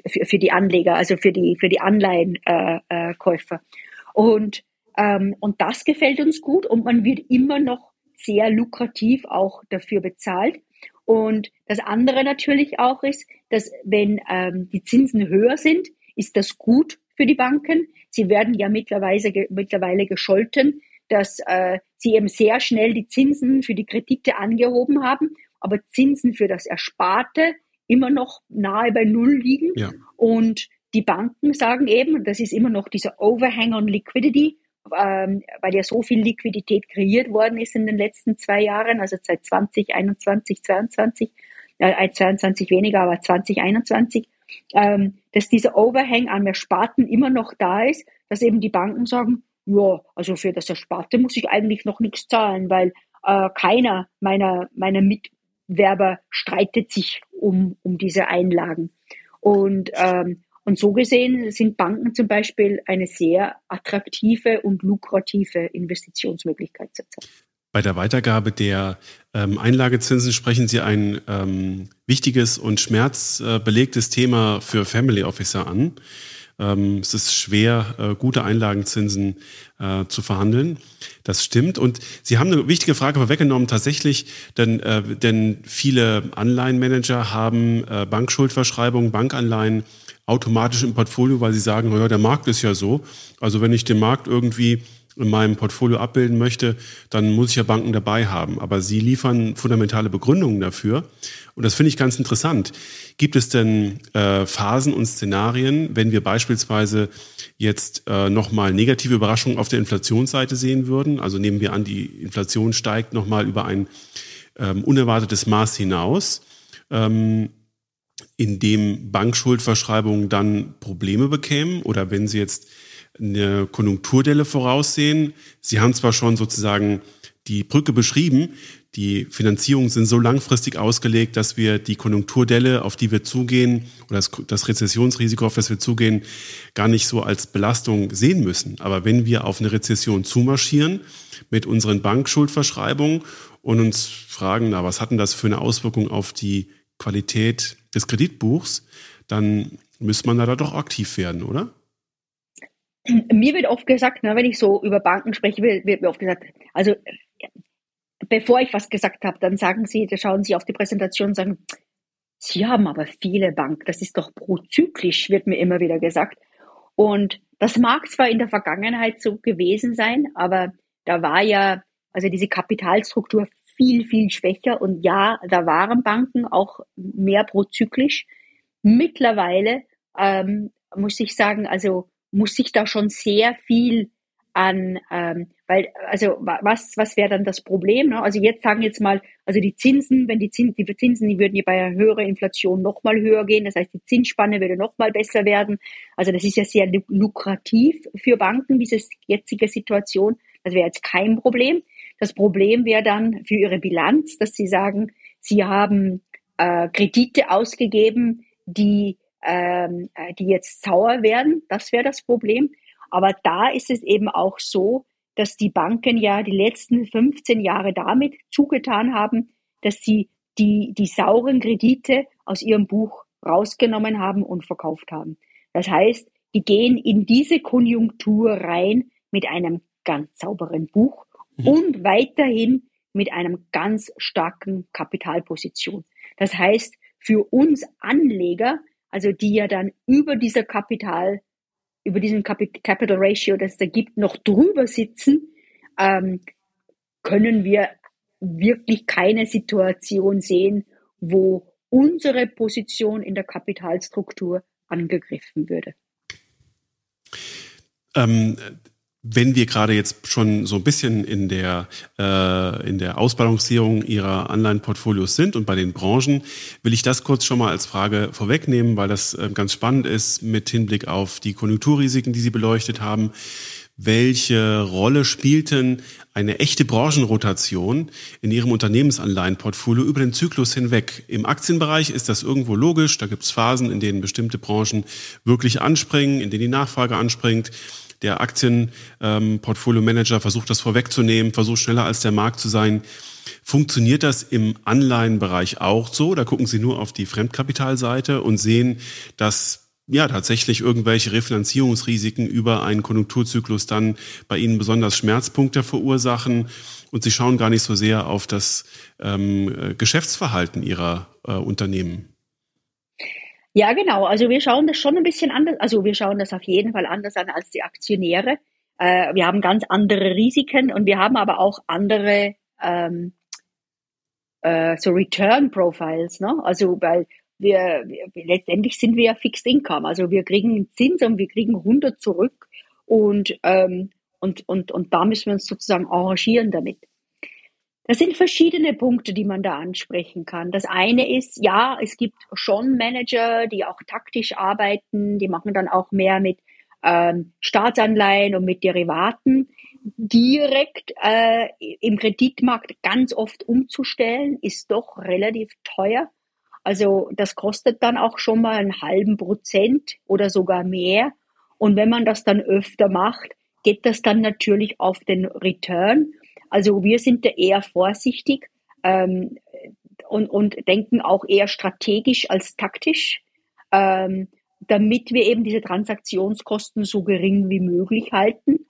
für, für, die Anleger, also für die für die Anleihenkäufer. Äh, äh, und ähm, und das gefällt uns gut und man wird immer noch sehr lukrativ auch dafür bezahlt. Und das andere natürlich auch ist, dass wenn ähm, die Zinsen höher sind, ist das gut für die Banken. Sie werden ja mittlerweile, mittlerweile gescholten, dass äh, sie eben sehr schnell die Zinsen für die Kredite angehoben haben, aber Zinsen für das Ersparte immer noch nahe bei Null liegen. Ja. Und die Banken sagen eben, das ist immer noch dieser Overhang on Liquidity, ähm, weil ja so viel Liquidität kreiert worden ist in den letzten zwei Jahren, also seit 2021, 22, äh, 22 weniger, aber 2021 ähm, dass dieser Overhang an Ersparten immer noch da ist, dass eben die Banken sagen, ja, also für das Ersparte muss ich eigentlich noch nichts zahlen, weil äh, keiner meiner, meiner Mitwerber streitet sich um, um diese Einlagen. Und, ähm, und so gesehen sind Banken zum Beispiel eine sehr attraktive und lukrative Investitionsmöglichkeit zurzeit. Bei der Weitergabe der ähm, Einlagezinsen sprechen Sie ein ähm, wichtiges und schmerzbelegtes Thema für Family Officer an. Ähm, es ist schwer, äh, gute Einlagenzinsen äh, zu verhandeln. Das stimmt. Und Sie haben eine wichtige Frage vorweggenommen, tatsächlich, denn, äh, denn viele Anleihenmanager haben äh, Bankschuldverschreibungen, Bankanleihen automatisch im Portfolio, weil sie sagen, naja, der Markt ist ja so. Also wenn ich den Markt irgendwie in meinem Portfolio abbilden möchte, dann muss ich ja Banken dabei haben. Aber sie liefern fundamentale Begründungen dafür. Und das finde ich ganz interessant. Gibt es denn äh, Phasen und Szenarien, wenn wir beispielsweise jetzt äh, nochmal negative Überraschungen auf der Inflationsseite sehen würden? Also nehmen wir an, die Inflation steigt nochmal über ein ähm, unerwartetes Maß hinaus. Ähm, in dem Bankschuldverschreibungen dann Probleme bekämen oder wenn sie jetzt eine Konjunkturdelle voraussehen. Sie haben zwar schon sozusagen die Brücke beschrieben. Die Finanzierungen sind so langfristig ausgelegt, dass wir die Konjunkturdelle, auf die wir zugehen, oder das, Rezessionsrisiko, auf das wir zugehen, gar nicht so als Belastung sehen müssen. Aber wenn wir auf eine Rezession zumarschieren mit unseren Bankschuldverschreibungen und uns fragen, na, was hat denn das für eine Auswirkung auf die Qualität des Kreditbuchs, dann müsste man da doch aktiv werden, oder? Mir wird oft gesagt, ne, wenn ich so über Banken spreche, wird, wird mir oft gesagt, also bevor ich was gesagt habe, dann sagen sie, da schauen sie auf die Präsentation und sagen, sie haben aber viele Banken, das ist doch prozyklisch, wird mir immer wieder gesagt. Und das mag zwar in der Vergangenheit so gewesen sein, aber da war ja, also diese Kapitalstruktur viel, viel schwächer und ja, da waren Banken auch mehr prozyklisch. Mittlerweile ähm, muss ich sagen, also muss sich da schon sehr viel an, ähm, weil, also was, was wäre dann das Problem? Ne? Also jetzt sagen jetzt mal, also die Zinsen, wenn die Zinsen, die Zinsen, die würden ja bei einer höheren Inflation nochmal höher gehen, das heißt, die Zinsspanne würde nochmal besser werden. Also das ist ja sehr lukrativ für Banken, diese jetzige Situation. Das wäre jetzt kein Problem. Das Problem wäre dann für ihre Bilanz, dass sie sagen, sie haben äh, Kredite ausgegeben, die, ähm, äh, die jetzt sauer werden. Das wäre das Problem. Aber da ist es eben auch so, dass die Banken ja die letzten 15 Jahre damit zugetan haben, dass sie die, die sauren Kredite aus ihrem Buch rausgenommen haben und verkauft haben. Das heißt, die gehen in diese Konjunktur rein mit einem ganz sauberen Buch mhm. und weiterhin mit einem ganz starken Kapitalposition. Das heißt, für uns Anleger, also die ja dann über dieser Kapital über diesen Capital Ratio, das es da gibt, noch drüber sitzen, ähm, können wir wirklich keine Situation sehen, wo unsere Position in der Kapitalstruktur angegriffen würde. Ähm, wenn wir gerade jetzt schon so ein bisschen in der, äh, in der Ausbalancierung Ihrer Anleihenportfolios sind und bei den Branchen, will ich das kurz schon mal als Frage vorwegnehmen, weil das äh, ganz spannend ist mit Hinblick auf die Konjunkturrisiken, die Sie beleuchtet haben. Welche Rolle spielt denn eine echte Branchenrotation in Ihrem Unternehmensanleihenportfolio über den Zyklus hinweg? Im Aktienbereich ist das irgendwo logisch. Da gibt es Phasen, in denen bestimmte Branchen wirklich anspringen, in denen die Nachfrage anspringt der Aktienportfolio-Manager ähm, versucht das vorwegzunehmen, versucht schneller als der Markt zu sein. Funktioniert das im Anleihenbereich auch so? Da gucken Sie nur auf die Fremdkapitalseite und sehen, dass ja tatsächlich irgendwelche Refinanzierungsrisiken über einen Konjunkturzyklus dann bei Ihnen besonders Schmerzpunkte verursachen und Sie schauen gar nicht so sehr auf das ähm, Geschäftsverhalten Ihrer äh, Unternehmen. Ja, genau. Also wir schauen das schon ein bisschen anders. Also wir schauen das auf jeden Fall anders an als die Aktionäre. Äh, wir haben ganz andere Risiken und wir haben aber auch andere ähm, äh, so Return Profiles. Ne? Also weil wir, wir letztendlich sind wir ja Fixed Income. Also wir kriegen Zins und wir kriegen 100 zurück und ähm, und, und, und da müssen wir uns sozusagen arrangieren damit. Das sind verschiedene Punkte, die man da ansprechen kann. Das eine ist, ja, es gibt schon Manager, die auch taktisch arbeiten, die machen dann auch mehr mit ähm, Staatsanleihen und mit Derivaten. Direkt äh, im Kreditmarkt ganz oft umzustellen, ist doch relativ teuer. Also das kostet dann auch schon mal einen halben Prozent oder sogar mehr. Und wenn man das dann öfter macht, geht das dann natürlich auf den Return. Also wir sind da eher vorsichtig ähm, und, und denken auch eher strategisch als taktisch, ähm, damit wir eben diese Transaktionskosten so gering wie möglich halten.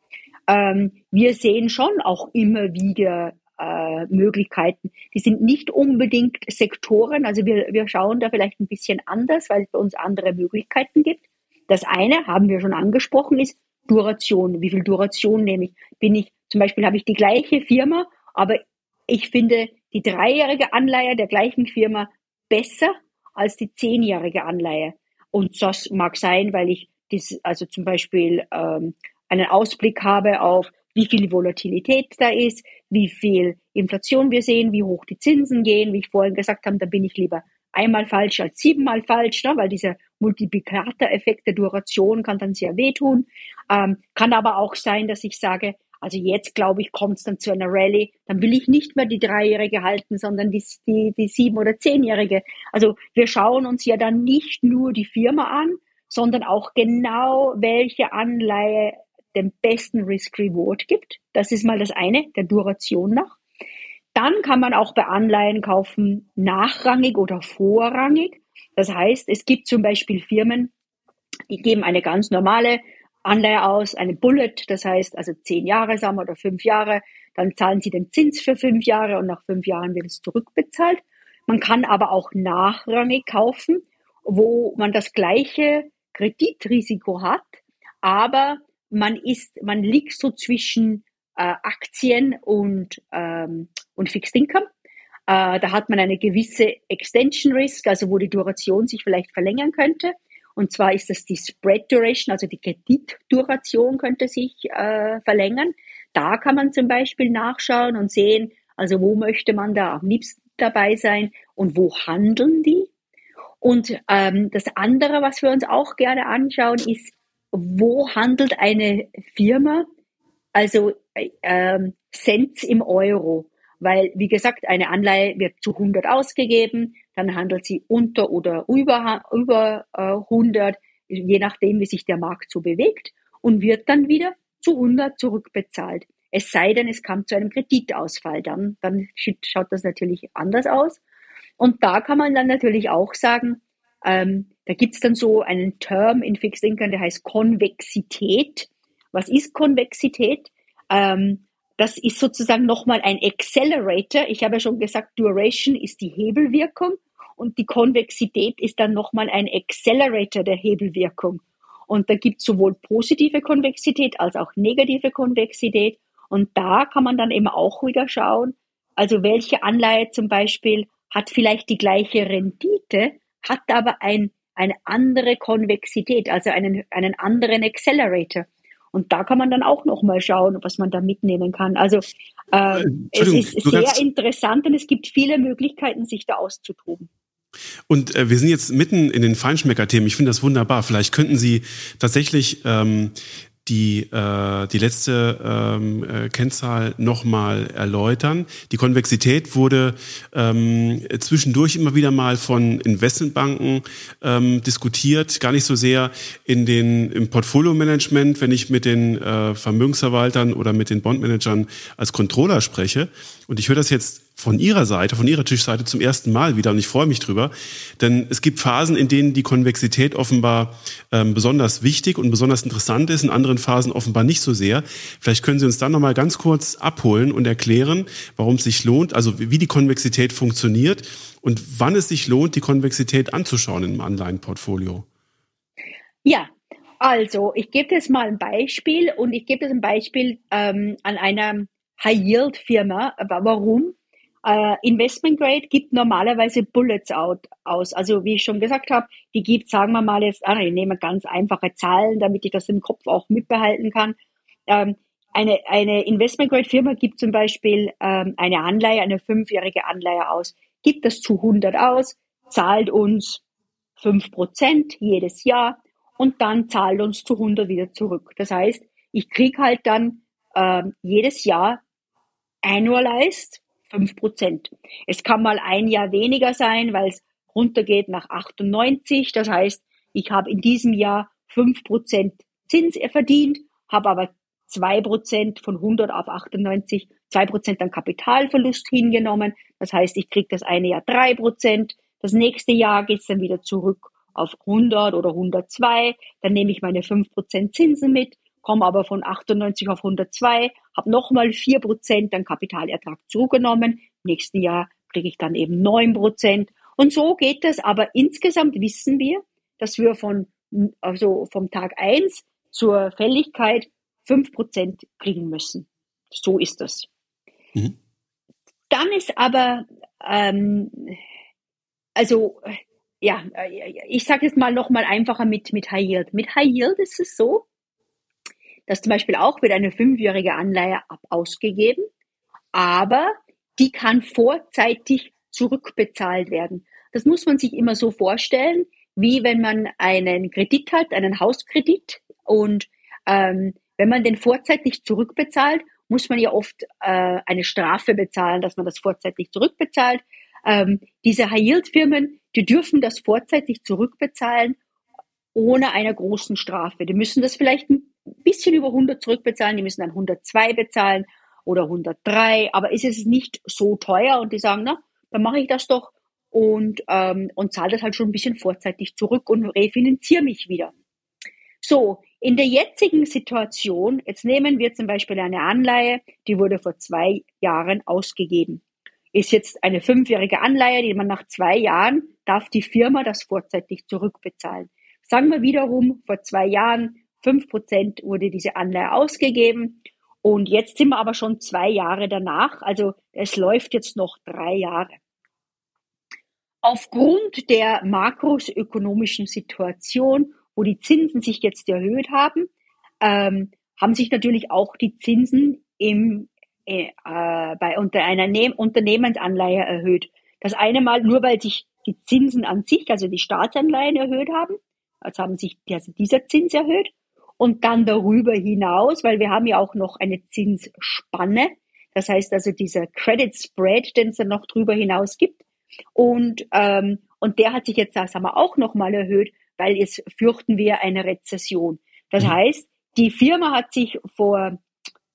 Ähm, wir sehen schon auch immer wieder äh, Möglichkeiten. Die sind nicht unbedingt Sektoren, also wir, wir schauen da vielleicht ein bisschen anders, weil es bei uns andere Möglichkeiten gibt. Das eine, haben wir schon angesprochen, ist Duration. Wie viel Duration nehme ich? Bin ich zum Beispiel habe ich die gleiche Firma, aber ich finde die dreijährige Anleihe der gleichen Firma besser als die zehnjährige Anleihe. Und das mag sein, weil ich das, also zum Beispiel ähm, einen Ausblick habe auf, wie viel Volatilität da ist, wie viel Inflation wir sehen, wie hoch die Zinsen gehen. Wie ich vorhin gesagt habe, da bin ich lieber einmal falsch als siebenmal falsch, ne? weil dieser Multiplikatoreffekt der Duration kann dann sehr wehtun. Ähm, kann aber auch sein, dass ich sage, Also jetzt, glaube ich, kommt es dann zu einer Rallye. Dann will ich nicht mehr die Dreijährige halten, sondern die, die, die Sieben- oder Zehnjährige. Also wir schauen uns ja dann nicht nur die Firma an, sondern auch genau, welche Anleihe den besten Risk-Reward gibt. Das ist mal das eine, der Duration nach. Dann kann man auch bei Anleihen kaufen, nachrangig oder vorrangig. Das heißt, es gibt zum Beispiel Firmen, die geben eine ganz normale Anleihe aus, eine Bullet, das heißt also zehn Jahre sagen wir, oder fünf Jahre, dann zahlen sie den Zins für fünf Jahre und nach fünf Jahren wird es zurückbezahlt. Man kann aber auch nachrangig kaufen, wo man das gleiche Kreditrisiko hat, aber man ist, man liegt so zwischen äh, Aktien und, ähm, und Fixed Income. Äh, da hat man eine gewisse Extension Risk, also wo die Duration sich vielleicht verlängern könnte. Und zwar ist das die Spread Duration, also die Kreditduration könnte sich äh, verlängern. Da kann man zum Beispiel nachschauen und sehen, also wo möchte man da am liebsten dabei sein und wo handeln die. Und ähm, das andere, was wir uns auch gerne anschauen, ist, wo handelt eine Firma, also ähm, Cent im Euro. Weil, wie gesagt, eine Anleihe wird zu 100 ausgegeben, dann handelt sie unter oder über, über äh, 100, je nachdem, wie sich der Markt so bewegt, und wird dann wieder zu 100 zurückbezahlt. Es sei denn, es kam zu einem Kreditausfall, dann, dann schaut das natürlich anders aus. Und da kann man dann natürlich auch sagen, ähm, da gibt's dann so einen Term in Fixed Income, der heißt Konvexität. Was ist Konvexität? Ähm, das ist sozusagen nochmal ein Accelerator. Ich habe ja schon gesagt, Duration ist die Hebelwirkung und die Konvexität ist dann nochmal ein Accelerator der Hebelwirkung. Und da gibt es sowohl positive Konvexität als auch negative Konvexität. Und da kann man dann eben auch wieder schauen, also welche Anleihe zum Beispiel hat vielleicht die gleiche Rendite, hat aber ein, eine andere Konvexität, also einen, einen anderen Accelerator. Und da kann man dann auch noch mal schauen, was man da mitnehmen kann. Also äh, es ist sehr interessant und es gibt viele Möglichkeiten, sich da auszutoben. Und äh, wir sind jetzt mitten in den Feinschmecker-Themen. Ich finde das wunderbar. Vielleicht könnten Sie tatsächlich ähm, die, äh, die letzte ähm, äh, Kennzahl nochmal erläutern. Die Konvexität wurde ähm, zwischendurch immer wieder mal von Investmentbanken ähm, diskutiert, gar nicht so sehr in den, im Portfolio-Management, wenn ich mit den äh, Vermögensverwaltern oder mit den Bondmanagern als Controller spreche. Und ich höre das jetzt von Ihrer Seite, von Ihrer Tischseite zum ersten Mal wieder und ich freue mich drüber, denn es gibt Phasen, in denen die Konvexität offenbar ähm, besonders wichtig und besonders interessant ist, in anderen Phasen offenbar nicht so sehr. Vielleicht können Sie uns dann nochmal ganz kurz abholen und erklären, warum es sich lohnt, also wie die Konvexität funktioniert und wann es sich lohnt, die Konvexität anzuschauen im Anleihenportfolio. Ja, also ich gebe jetzt mal ein Beispiel und ich gebe das ein Beispiel ähm, an einer High-Yield-Firma. Warum? Äh, Investment Grade gibt normalerweise Bullets out aus. Also wie ich schon gesagt habe, die gibt, sagen wir mal jetzt, ah, ich nehme ganz einfache Zahlen, damit ich das im Kopf auch mitbehalten kann. Ähm, eine, eine Investment Grade Firma gibt zum Beispiel ähm, eine Anleihe, eine fünfjährige Anleihe aus, gibt das zu 100 aus, zahlt uns 5% jedes Jahr und dann zahlt uns zu 100 wieder zurück. Das heißt, ich krieg halt dann ähm, jedes Jahr annualized 5 Prozent. Es kann mal ein Jahr weniger sein, weil es runtergeht nach 98. Das heißt, ich habe in diesem Jahr 5 Prozent Zins verdient, habe aber 2 Prozent von 100 auf 98, 2 Prozent an Kapitalverlust hingenommen. Das heißt, ich kriege das eine Jahr 3 Prozent. Das nächste Jahr geht es dann wieder zurück auf 100 oder 102. Dann nehme ich meine 5 Prozent Zinsen mit komme aber von 98 auf 102, habe nochmal 4% an Kapitalertrag zugenommen. Im nächsten Jahr kriege ich dann eben 9%. Und so geht das. Aber insgesamt wissen wir, dass wir von, also vom Tag 1 zur Fälligkeit 5% kriegen müssen. So ist das. Mhm. Dann ist aber, ähm, also ja, ich sage jetzt mal noch mal einfacher mit, mit High Yield. Mit High Yield ist es so, dass zum Beispiel auch wird eine fünfjährige Anleihe ausgegeben, aber die kann vorzeitig zurückbezahlt werden. Das muss man sich immer so vorstellen, wie wenn man einen Kredit hat, einen Hauskredit und ähm, wenn man den vorzeitig zurückbezahlt, muss man ja oft äh, eine Strafe bezahlen, dass man das vorzeitig zurückbezahlt. Ähm, diese High-Yield-Firmen, die dürfen das vorzeitig zurückbezahlen ohne einer großen Strafe. Die müssen das vielleicht bisschen über 100 zurückbezahlen, die müssen dann 102 bezahlen oder 103, aber ist es nicht so teuer und die sagen, na, dann mache ich das doch und, ähm, und zahle das halt schon ein bisschen vorzeitig zurück und refinanziere mich wieder. So, in der jetzigen Situation, jetzt nehmen wir zum Beispiel eine Anleihe, die wurde vor zwei Jahren ausgegeben. Ist jetzt eine fünfjährige Anleihe, die man nach zwei Jahren darf die Firma das vorzeitig zurückbezahlen. Sagen wir wiederum, vor zwei Jahren, fünf Prozent wurde diese Anleihe ausgegeben. Und jetzt sind wir aber schon zwei Jahre danach. Also es läuft jetzt noch drei Jahre. Aufgrund der makroökonomischen Situation wo die Zinsen sich jetzt erhöht haben, ähm, haben sich natürlich auch die Zinsen im, äh, bei unter einer ne Unternehmensanleihe erhöht. Das eine Mal nur, weil sich die Zinsen an sich, also die Staatsanleihen erhöht haben, also haben sich also dieser Zins erhöht und dann darüber hinaus, weil wir haben ja auch noch eine Zinsspanne, das heißt also dieser Credit Spread, den es dann noch drüber hinaus gibt und ähm, und der hat sich jetzt, sagen wir, auch nochmal erhöht, weil jetzt fürchten wir eine Rezession. Das mhm. heißt, die Firma hat sich vor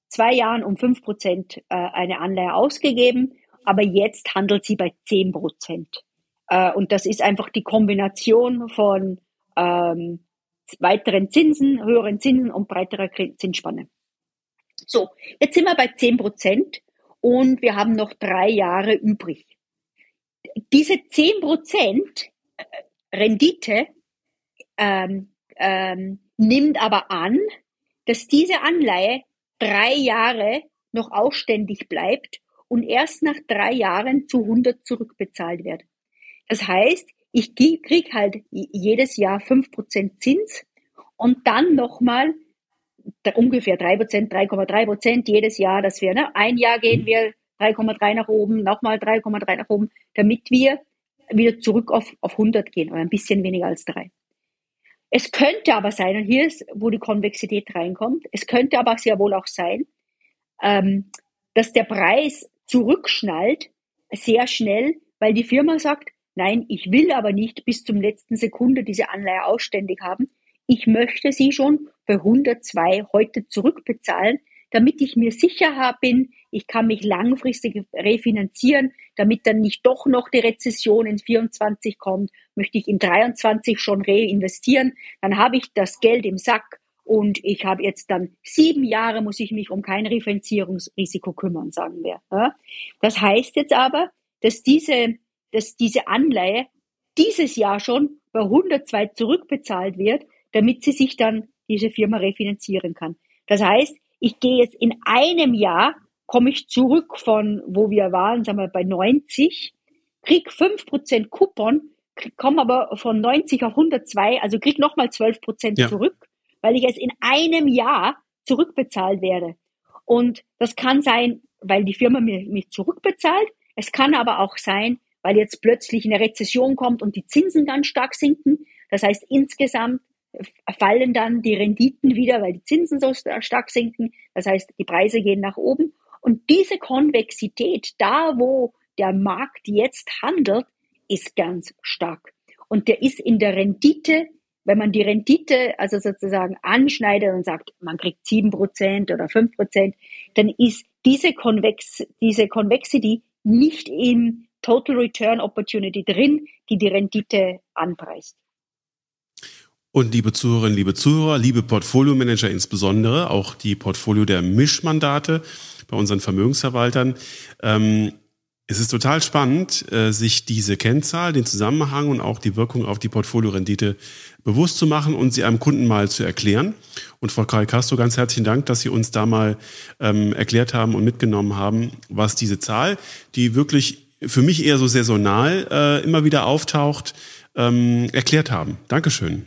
zwei Jahren um fünf Prozent äh, eine Anleihe ausgegeben, aber jetzt handelt sie bei zehn Prozent. Äh, und das ist einfach die Kombination von ähm, weiteren Zinsen, höheren Zinsen und breiterer Zinsspanne. So, jetzt sind wir bei zehn Prozent und wir haben noch drei Jahre übrig. Diese zehn Prozent äh, Rendite ähm, ähm, nimmt aber an, dass diese Anleihe drei Jahre noch ausständig bleibt und erst nach drei Jahren zu 100 zurückbezahlt wird. Das heißt, ich krieg halt jedes Jahr fünf Prozent Zins und dann nochmal ungefähr drei Prozent, 3,3 Prozent jedes Jahr, dass wir, ne, ein Jahr gehen wir 3,3 nach oben, nochmal 3,3 nach oben, damit wir wieder zurück auf, auf 100 gehen oder ein bisschen weniger als drei. Es könnte aber sein, und hier ist, wo die Konvexität reinkommt, es könnte aber sehr wohl auch sein, ähm, dass der Preis zurückschnallt sehr schnell, weil die Firma sagt, nein, ich will aber nicht bis zum letzten Sekunde diese Anleihe ausständig haben. Ich möchte sie schon bei 102 heute zurückbezahlen, damit ich mir sicher bin, ich kann mich langfristig refinanzieren, damit dann nicht doch noch die Rezession in 24 kommt, möchte ich in 23 schon reinvestieren, dann habe ich das Geld im Sack und ich habe jetzt dann sieben Jahre, muss ich mich um kein Refinanzierungsrisiko kümmern, sagen wir. Das heißt jetzt aber, dass diese, dass diese Anleihe dieses Jahr schon bei 102 zurückbezahlt wird, damit sie sich dann diese Firma refinanzieren kann. Das heißt, ich gehe jetzt in einem Jahr komme ich zurück von, wo wir waren, sagen wir bei 90, krieg 5% Coupon, komme aber von 90 auf 102, also krieg nochmal 12% ja. zurück, weil ich es in einem Jahr zurückbezahlt werde. Und das kann sein, weil die Firma mir, mich zurückbezahlt. Es kann aber auch sein, weil jetzt plötzlich eine Rezession kommt und die Zinsen ganz stark sinken. Das heißt, insgesamt fallen dann die Renditen wieder, weil die Zinsen so stark sinken. Das heißt, die Preise gehen nach oben. Und diese Konvexität, da wo der Markt jetzt handelt, ist ganz stark. Und der ist in der Rendite, wenn man die Rendite also sozusagen anschneidet und sagt, man kriegt sieben Prozent oder fünf Prozent, dann ist diese, Konvex, diese Convexity nicht im Total Return Opportunity drin, die die Rendite anpreist. Und liebe Zuhörerinnen, liebe Zuhörer, liebe Portfolio-Manager insbesondere, auch die Portfolio der Mischmandate bei unseren Vermögensverwaltern. Ähm, es ist total spannend, äh, sich diese Kennzahl, den Zusammenhang und auch die Wirkung auf die Portfoliorendite bewusst zu machen und sie einem Kunden mal zu erklären. Und Frau Karl Castro, ganz herzlichen Dank, dass Sie uns da mal ähm, erklärt haben und mitgenommen haben, was diese Zahl, die wirklich für mich eher so saisonal äh, immer wieder auftaucht, ähm, erklärt haben. Dankeschön.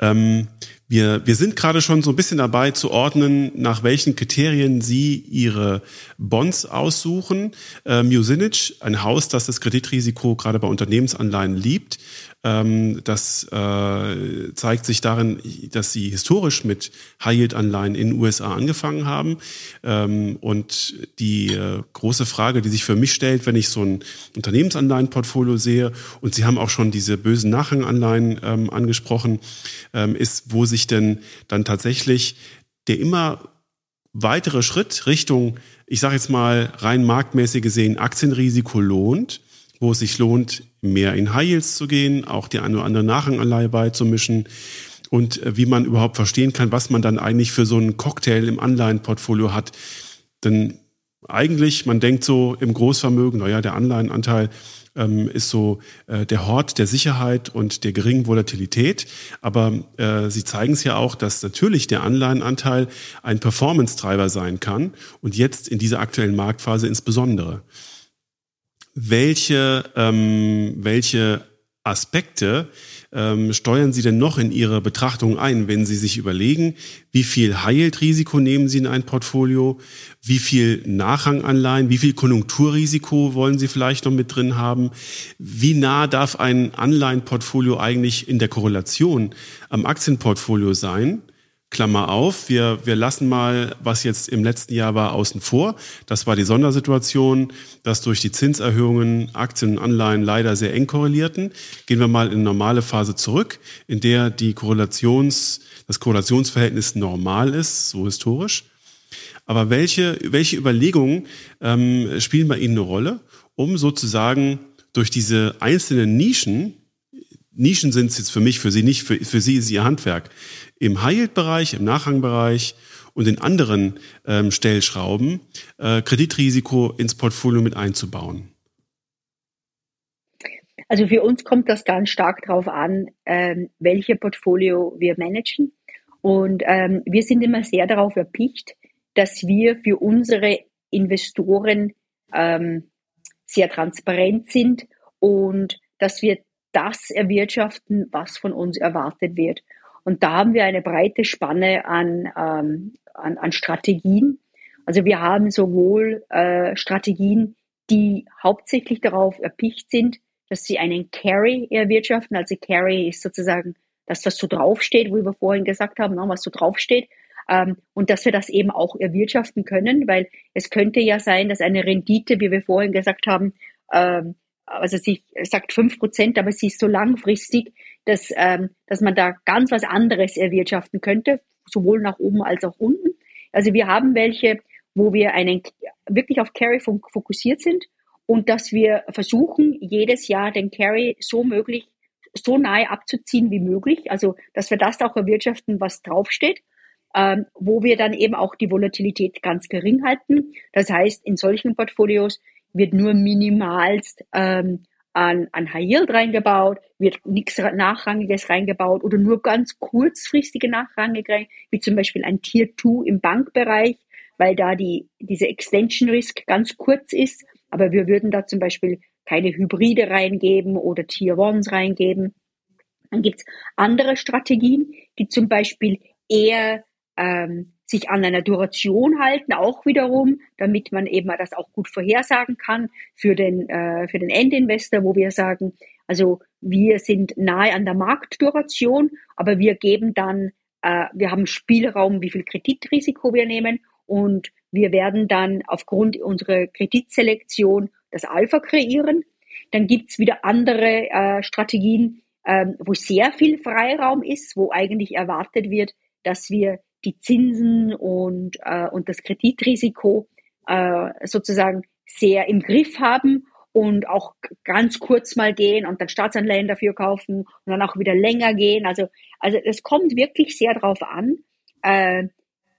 Ähm, Wir, wir sind gerade schon so ein bisschen dabei zu ordnen, nach welchen Kriterien Sie Ihre Bonds aussuchen. Äh, Musinich, ein Haus, das das Kreditrisiko gerade bei Unternehmensanleihen liebt, das äh, zeigt sich darin, dass sie historisch mit High-Yield-Anleihen in den USA angefangen haben. Ähm, und die äh, große Frage, die sich für mich stellt, wenn ich so ein Unternehmensanleihenportfolio sehe, und Sie haben auch schon diese bösen Nachranganleihen ähm, angesprochen, ähm, ist, wo sich denn dann tatsächlich der immer weitere Schritt Richtung, ich sage jetzt mal rein marktmäßig gesehen, Aktienrisiko lohnt wo es sich lohnt, mehr in High Yields zu gehen, auch die eine oder andere Nachranganleihe beizumischen und äh, wie man überhaupt verstehen kann, was man dann eigentlich für so einen Cocktail im Anleihenportfolio hat. Denn eigentlich, man denkt so im Großvermögen, naja, der Anleihenanteil ähm, ist so äh, der Hort der Sicherheit und der geringen Volatilität. Aber äh, sie zeigen es ja auch, dass natürlich der Anleihenanteil ein Performance-Treiber sein kann und jetzt in dieser aktuellen Marktphase insbesondere welche, ähm, welche Aspekte ähm, steuern Sie denn noch in Ihre Betrachtung ein, wenn Sie sich überlegen, wie viel High-Yield-Risiko nehmen Sie in ein Portfolio, wie viel Nachranganleihen, wie viel Konjunkturrisiko wollen Sie vielleicht noch mit drin haben, wie nah darf ein Anleihenportfolio eigentlich in der Korrelation am Aktienportfolio sein? Klammer auf, wir, wir lassen mal, was jetzt im letzten Jahr war, außen vor. Das war die Sondersituation, dass durch die Zinserhöhungen Aktien und Anleihen leider sehr eng korrelierten. Gehen wir mal in normale Phase zurück, in der die Korrelations, das Korrelationsverhältnis normal ist, so historisch. Aber welche, welche Überlegungen ähm, spielen bei Ihnen eine Rolle, um sozusagen durch diese einzelnen Nischen, Nischen sind es jetzt für mich, für Sie nicht, für, für Sie ist Ihr Handwerk, im High-Yield-Bereich, im Nachrangbereich und in anderen ähm, Stellschrauben äh, Kreditrisiko ins Portfolio mit einzubauen? Also für uns kommt das ganz stark darauf an, ähm, welche Portfolio wir managen. Und ähm, wir sind immer sehr darauf erpicht, dass wir für unsere Investoren ähm, sehr transparent sind und dass wir das erwirtschaften, was von uns erwartet wird. Und da haben wir eine breite Spanne an, ähm, an, an Strategien. Also wir haben sowohl äh, Strategien, die hauptsächlich darauf erpicht sind, dass sie einen Carry erwirtschaften. Also Carry ist sozusagen das, was so draufsteht, wie wir vorhin gesagt haben, ne, was so draufsteht. Ähm, und dass wir das eben auch erwirtschaften können, weil es könnte ja sein, dass eine Rendite, wie wir vorhin gesagt haben, ähm, also sie sagt fünf Prozent, aber sie ist so langfristig, dass, ähm, dass man da ganz was anderes erwirtschaften könnte, sowohl nach oben als auch unten. Also wir haben welche, wo wir einen wirklich auf Carry fokussiert sind und dass wir versuchen, jedes Jahr den Carry so möglich, so nahe abzuziehen wie möglich. Also, dass wir das auch erwirtschaften, was draufsteht, ähm, wo wir dann eben auch die Volatilität ganz gering halten. Das heißt, in solchen Portfolios wird nur minimalst ähm, an, an High Yield reingebaut, wird nichts Nachrangiges reingebaut oder nur ganz kurzfristige Nachrangige, wie zum Beispiel ein Tier 2 im Bankbereich, weil da die, diese Extension Risk ganz kurz ist. Aber wir würden da zum Beispiel keine Hybride reingeben oder Tier 1s reingeben. Dann gibt's andere Strategien, die zum Beispiel eher ähm, sich an einer Duration halten, auch wiederum, damit man eben das auch gut vorhersagen kann für den, äh, für den Endinvestor, wo wir sagen, also wir sind nahe an der Marktduration, aber wir geben dann, äh, wir haben Spielraum, wie viel Kreditrisiko wir nehmen und wir werden dann aufgrund unserer Kreditselektion das Alpha kreieren. Dann gibt's wieder andere äh, Strategien, äh, wo sehr viel Freiraum ist, wo eigentlich erwartet wird, dass wir die Zinsen und, äh, und das Kreditrisiko äh, sozusagen sehr im Griff haben und auch ganz kurz mal gehen und dann Staatsanleihen dafür kaufen und dann auch wieder länger gehen. Also, also es kommt wirklich sehr darauf an, äh,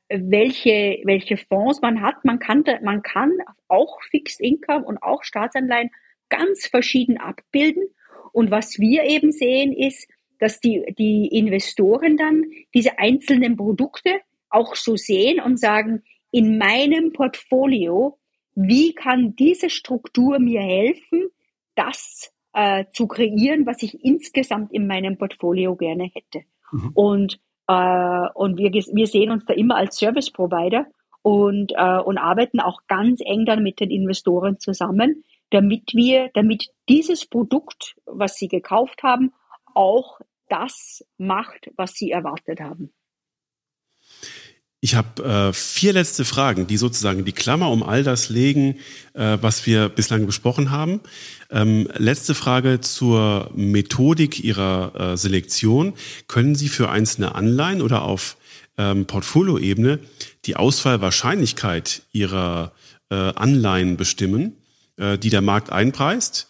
welche, welche Fonds man hat. Man kann, man kann auch Fixed Income und auch Staatsanleihen ganz verschieden abbilden. Und was wir eben sehen ist, dass die, die Investoren dann diese einzelnen Produkte auch so sehen und sagen, in meinem Portfolio, wie kann diese Struktur mir helfen, das äh, zu kreieren, was ich insgesamt in meinem Portfolio gerne hätte. Mhm. Und Äh, und wir, wir sehen uns da immer als Service Provider und, äh, und arbeiten auch ganz eng dann mit den Investoren zusammen, damit wir, damit dieses Produkt, was sie gekauft haben, auch das macht, was sie erwartet haben. Ich habe äh, vier letzte Fragen, die sozusagen die Klammer um all das legen, äh, was wir bislang besprochen haben. Ähm, letzte Frage zur Methodik Ihrer äh, Selektion. Können Sie für einzelne Anleihen oder auf ähm, Portfolioebene die Ausfallwahrscheinlichkeit Ihrer äh, Anleihen bestimmen, äh, die der Markt einpreist?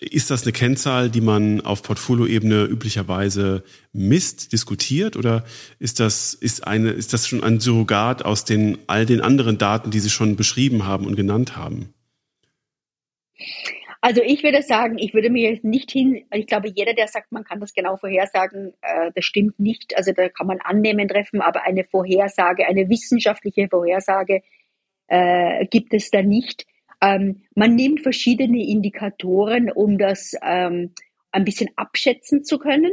Ist das eine Kennzahl, die man auf Portfolioebene üblicherweise misst, diskutiert oder ist das, ist eine, ist das schon ein Surrogat aus den, all den anderen Daten, die Sie schon beschrieben haben und genannt haben? Also ich würde sagen, ich würde mir jetzt nicht hin, ich glaube, jeder, der sagt, man kann das genau vorhersagen, äh, das stimmt nicht. Also da kann man Annehmen treffen, aber eine Vorhersage, eine wissenschaftliche Vorhersage äh, gibt es da nicht. Ähm, man nimmt verschiedene Indikatoren, um das ähm, ein bisschen abschätzen zu können.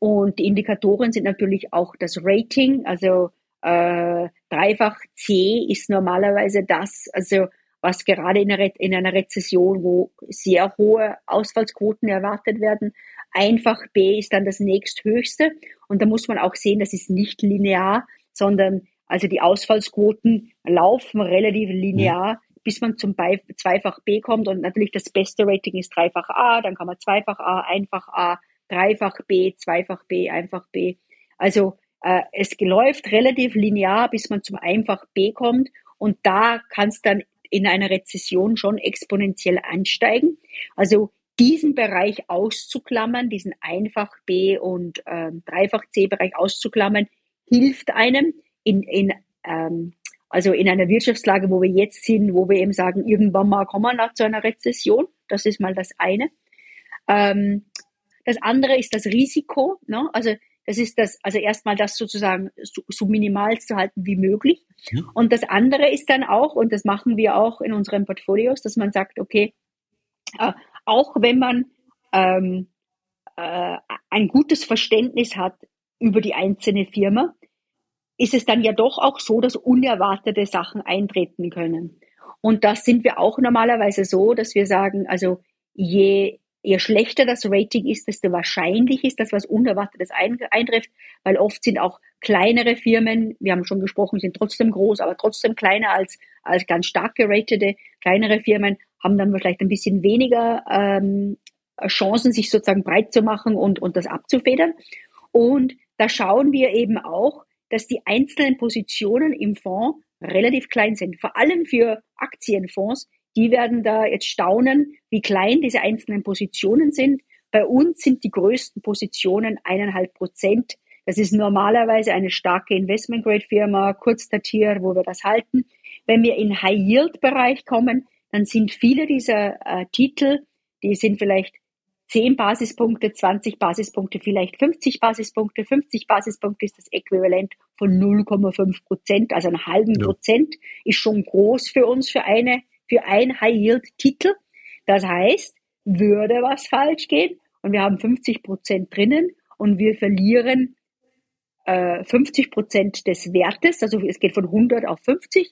Und die Indikatoren sind natürlich auch das Rating, also äh, dreifach C ist normalerweise das, also was gerade in einer, in einer Rezession, wo sehr hohe Ausfallsquoten erwartet werden, einfach B ist dann das nächsthöchste. Und da muss man auch sehen, das ist nicht linear, sondern also die Ausfallsquoten laufen relativ linear bis man zum Zweifach B kommt. Und natürlich das beste Rating ist Dreifach A, dann kann man Zweifach A, Einfach A, Dreifach B, Zweifach B, Einfach B. Also äh, es läuft relativ linear, bis man zum Einfach B kommt. Und da kann es dann in einer Rezession schon exponentiell ansteigen. Also diesen Bereich auszuklammern, diesen Einfach B und ähm, Dreifach C Bereich auszuklammern, hilft einem in, in ähm, also in einer Wirtschaftslage, wo wir jetzt sind, wo wir eben sagen, irgendwann mal kommen wir nach zu einer Rezession. Das ist mal das eine. Ähm, das andere ist das Risiko. Ne? Also das ist das, also erstmal das sozusagen so, so minimal zu halten wie möglich. Ja. Und das andere ist dann auch, und das machen wir auch in unseren Portfolios, dass man sagt, okay, äh, auch wenn man ähm, äh, ein gutes Verständnis hat über die einzelne Firma, ist es dann ja doch auch so, dass unerwartete Sachen eintreten können. Und das sind wir auch normalerweise so, dass wir sagen, also je, je schlechter das Rating ist, desto wahrscheinlich ist, dass was Unerwartetes eintrifft, weil oft sind auch kleinere Firmen, wir haben schon gesprochen, sind trotzdem groß, aber trotzdem kleiner als, als ganz stark geratete. Kleinere Firmen haben dann vielleicht ein bisschen weniger ähm, Chancen, sich sozusagen breit zu machen und, und das abzufedern. Und da schauen wir eben auch, dass die einzelnen Positionen im Fonds relativ klein sind. Vor allem für Aktienfonds, die werden da jetzt staunen, wie klein diese einzelnen Positionen sind. Bei uns sind die größten Positionen eineinhalb Prozent. Das ist normalerweise eine starke Investment-Grade-Firma, kurz datiert, wo wir das halten. Wenn wir in High-Yield-Bereich kommen, dann sind viele dieser äh, Titel, die sind vielleicht 10 Basispunkte, 20 Basispunkte, vielleicht 50 Basispunkte. 50 Basispunkte ist das Äquivalent von 0,5 Prozent, also einen halben ja. Prozent ist schon groß für uns für eine, für ein High-Yield-Titel. Das heißt, würde was falsch gehen und wir haben 50 Prozent drinnen und wir verlieren äh, 50 Prozent des Wertes, also es geht von 100 auf 50,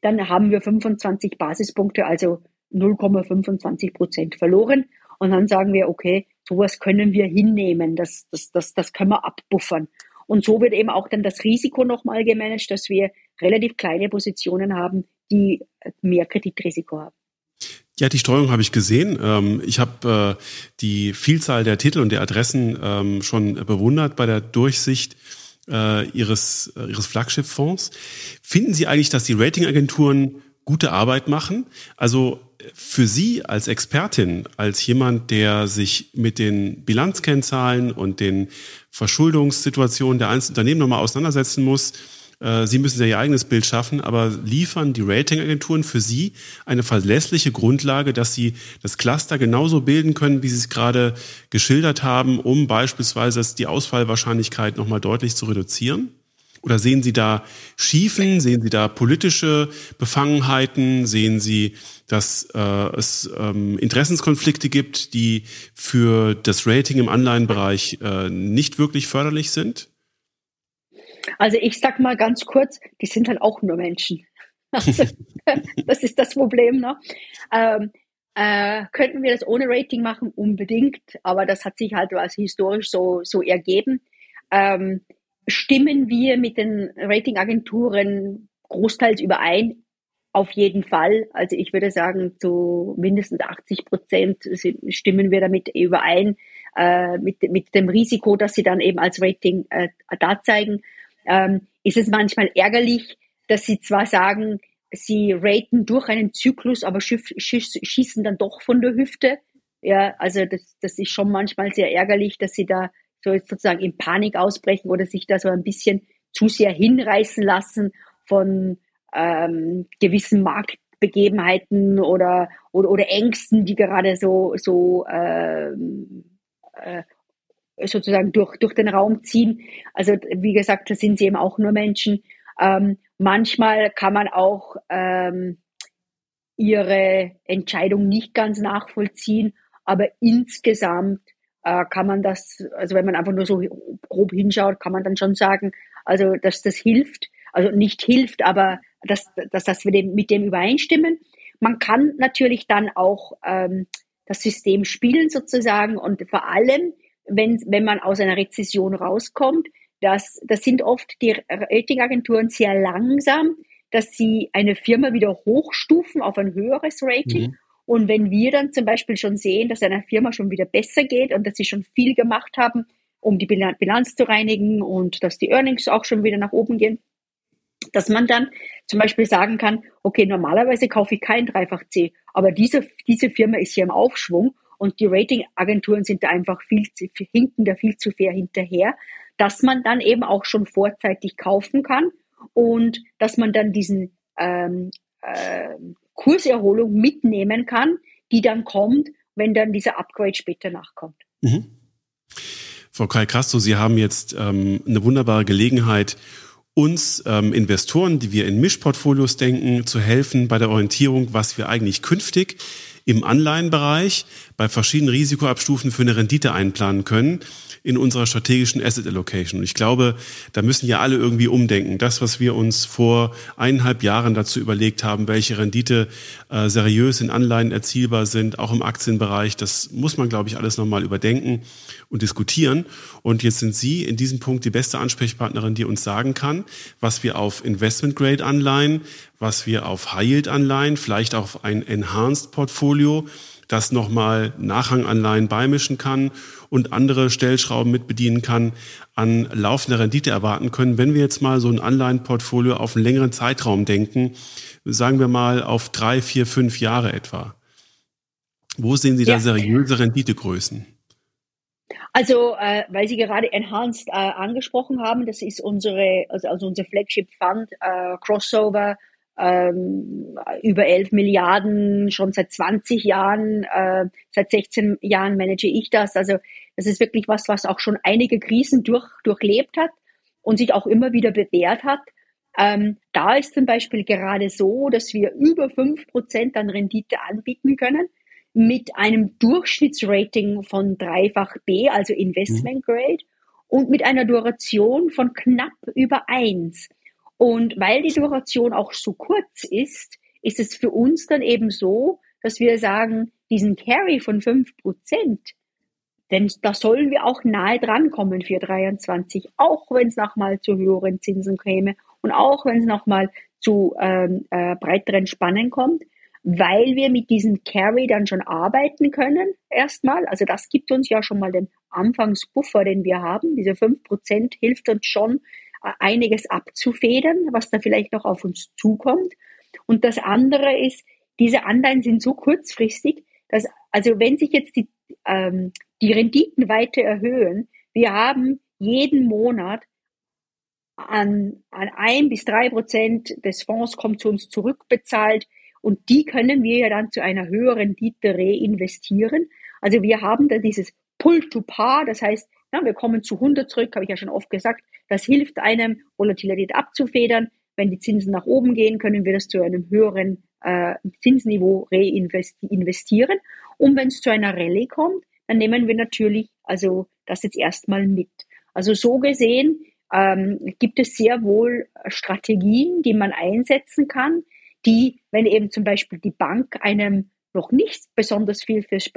dann haben wir 25 Basispunkte, also 0,25 Prozent verloren. Und dann sagen wir, okay, sowas können wir hinnehmen, das, das, das, das können wir abbuffern. Und so wird eben auch dann das Risiko nochmal gemanagt, dass wir relativ kleine Positionen haben, die mehr Kreditrisiko haben. Ja, die Streuung habe ich gesehen. Ähm, ich habe äh, die Vielzahl der Titel und der Adressen ähm, schon bewundert bei der Durchsicht äh, Ihres, äh, Ihres Flaggschifffonds. Finden Sie eigentlich, dass die Ratingagenturen gute Arbeit machen? Also für Sie als Expertin, als jemand, der sich mit den Bilanzkennzahlen und den Verschuldungssituationen der einzelnen Unternehmen nochmal auseinandersetzen muss, äh, Sie müssen ja Ihr eigenes Bild schaffen, aber liefern die Ratingagenturen für Sie eine verlässliche Grundlage, dass Sie das Cluster genauso bilden können, wie Sie es gerade geschildert haben, um beispielsweise die Ausfallwahrscheinlichkeit nochmal deutlich zu reduzieren? Oder sehen Sie da Schiefen? Sehen Sie da politische Befangenheiten? Sehen Sie, dass äh, es ähm, Interessenskonflikte gibt, die für das Rating im Anleihenbereich äh, nicht wirklich förderlich sind? Also ich sag mal ganz kurz, die sind halt auch nur Menschen. [laughs] Also, das ist das Problem. Ne? Ähm, äh, könnten wir das ohne Rating machen? Unbedingt, aber das hat sich halt als historisch so, so ergeben. Ähm, stimmen wir mit den Ratingagenturen großteils überein? Auf jeden Fall. Also ich würde sagen, zu mindestens 80 Prozent stimmen wir damit überein, äh, mit, mit dem Risiko, dass sie dann eben als Rating äh, da zeigen. Ähm, ist es manchmal ärgerlich, dass sie zwar sagen, sie raten durch einen Zyklus, aber schießen dann doch von der Hüfte. Ja, also das, das ist schon manchmal sehr ärgerlich, dass sie da so sozusagen in Panik ausbrechen oder sich da so ein bisschen zu sehr hinreißen lassen von ähm, gewissen Marktbegebenheiten oder, oder, oder Ängsten, die gerade so, so ähm, äh, sozusagen durch, durch den Raum ziehen. Also wie gesagt, da sind sie eben auch nur Menschen. Ähm, manchmal kann man auch ähm, ihre Entscheidung nicht ganz nachvollziehen, aber insgesamt äh, kann man das, also wenn man einfach nur so grob hinschaut, kann man dann schon sagen, also dass das hilft, also nicht hilft, aber dass, dass, dass wir dem, mit dem übereinstimmen. Man kann natürlich dann auch ähm, das System spielen sozusagen und vor allem, wenn, wenn man aus einer Rezession rauskommt, das, das sind oft die Ratingagenturen sehr langsam, dass sie eine Firma wieder hochstufen auf ein höheres Rating. Mhm. Und wenn wir dann zum Beispiel schon sehen, dass einer Firma schon wieder besser geht und dass sie schon viel gemacht haben, um die Bilanz zu reinigen und dass die Earnings auch schon wieder nach oben gehen, dass man dann zum Beispiel sagen kann, okay, normalerweise kaufe ich kein Dreifach C, aber diese, diese Firma ist hier im Aufschwung und die Ratingagenturen sind da einfach viel zu, hinken da viel zu fair hinterher dass man dann eben auch schon vorzeitig kaufen kann und dass man dann diesen ähm, äh, Kurserholung mitnehmen kann, die dann kommt, wenn dann dieser Upgrade später nachkommt. Mhm. Frau Kai-Castro, Sie haben jetzt ähm, eine wunderbare Gelegenheit, uns ähm, Investoren, die wir in Mischportfolios denken, zu helfen bei der Orientierung, was wir eigentlich künftig im Anleihenbereich bei verschiedenen Risikoabstufen für eine Rendite einplanen können in unserer strategischen Asset Allocation. Und ich glaube, da müssen ja alle irgendwie umdenken. Das, was wir uns vor eineinhalb Jahren dazu überlegt haben, welche Rendite äh, seriös in Anleihen erzielbar sind, auch im Aktienbereich, das muss man, glaube ich, alles nochmal überdenken und diskutieren. Und jetzt sind Sie in diesem Punkt die beste Ansprechpartnerin, die uns sagen kann, was wir auf Investment-Grade-Anleihen, was wir auf High-Yield-Anleihen, vielleicht auch auf ein Enhanced-Portfolio, das nochmal Nachranganleihen beimischen kann und andere Stellschrauben mit bedienen kann, an laufender Rendite erwarten können. Wenn wir jetzt mal so ein Anleihenportfolio auf einen längeren Zeitraum denken, sagen wir mal auf drei, vier, fünf Jahre etwa. Wo sehen Sie da ja. seriöse Renditegrößen? Also, äh, weil Sie gerade Enhanced äh, angesprochen haben, das ist unsere, also, also unser Flagship Fund, äh, Crossover, ähm, über 11 Milliarden schon seit 20 Jahren, äh, seit 16 Jahren manage ich das. Also das ist wirklich was, was auch schon einige Krisen durch, durchlebt hat und sich auch immer wieder bewährt hat. Ähm, da ist zum Beispiel gerade so, dass wir über fünf Prozent an Rendite anbieten können mit einem Durchschnittsrating von dreifach B, also Investment mhm. Grade, und mit einer Duration von knapp über eins. Und weil die Duration auch so kurz ist, ist es für uns dann eben so, dass wir sagen, diesen Carry von fünf Prozent, denn da sollen wir auch nahe drankommen für 23, auch wenn es nochmal zu höheren Zinsen käme und auch wenn es nochmal zu ähm, äh, breiteren Spannen kommt, weil wir mit diesem Carry dann schon arbeiten können erstmal. Also das gibt uns ja schon mal den Anfangsbuffer, den wir haben. Diese fünf Prozent hilft uns schon, einiges abzufedern, was da vielleicht noch auf uns zukommt. Und das andere ist, diese Anleihen sind so kurzfristig, dass, also wenn sich jetzt die, ähm, die Renditen weiter erhöhen, wir haben jeden Monat an, an ein bis drei Prozent des Fonds kommt zu uns zurückbezahlt und die können wir ja dann zu einer höheren Rendite reinvestieren. Also wir haben da dieses Pull to Par, das heißt, ja, wir kommen zu 100 zurück, habe ich ja schon oft gesagt. Das hilft einem, Volatilität abzufedern. Wenn die Zinsen nach oben gehen, können wir das zu einem höheren äh, Zinsniveau reinvestieren. Und wenn es zu einer Rallye kommt, dann nehmen wir natürlich also das jetzt erstmal mit. Also so gesehen ähm, gibt es sehr wohl Strategien, die man einsetzen kann, die, wenn eben zum Beispiel die Bank einem noch nicht besonders viel fürs,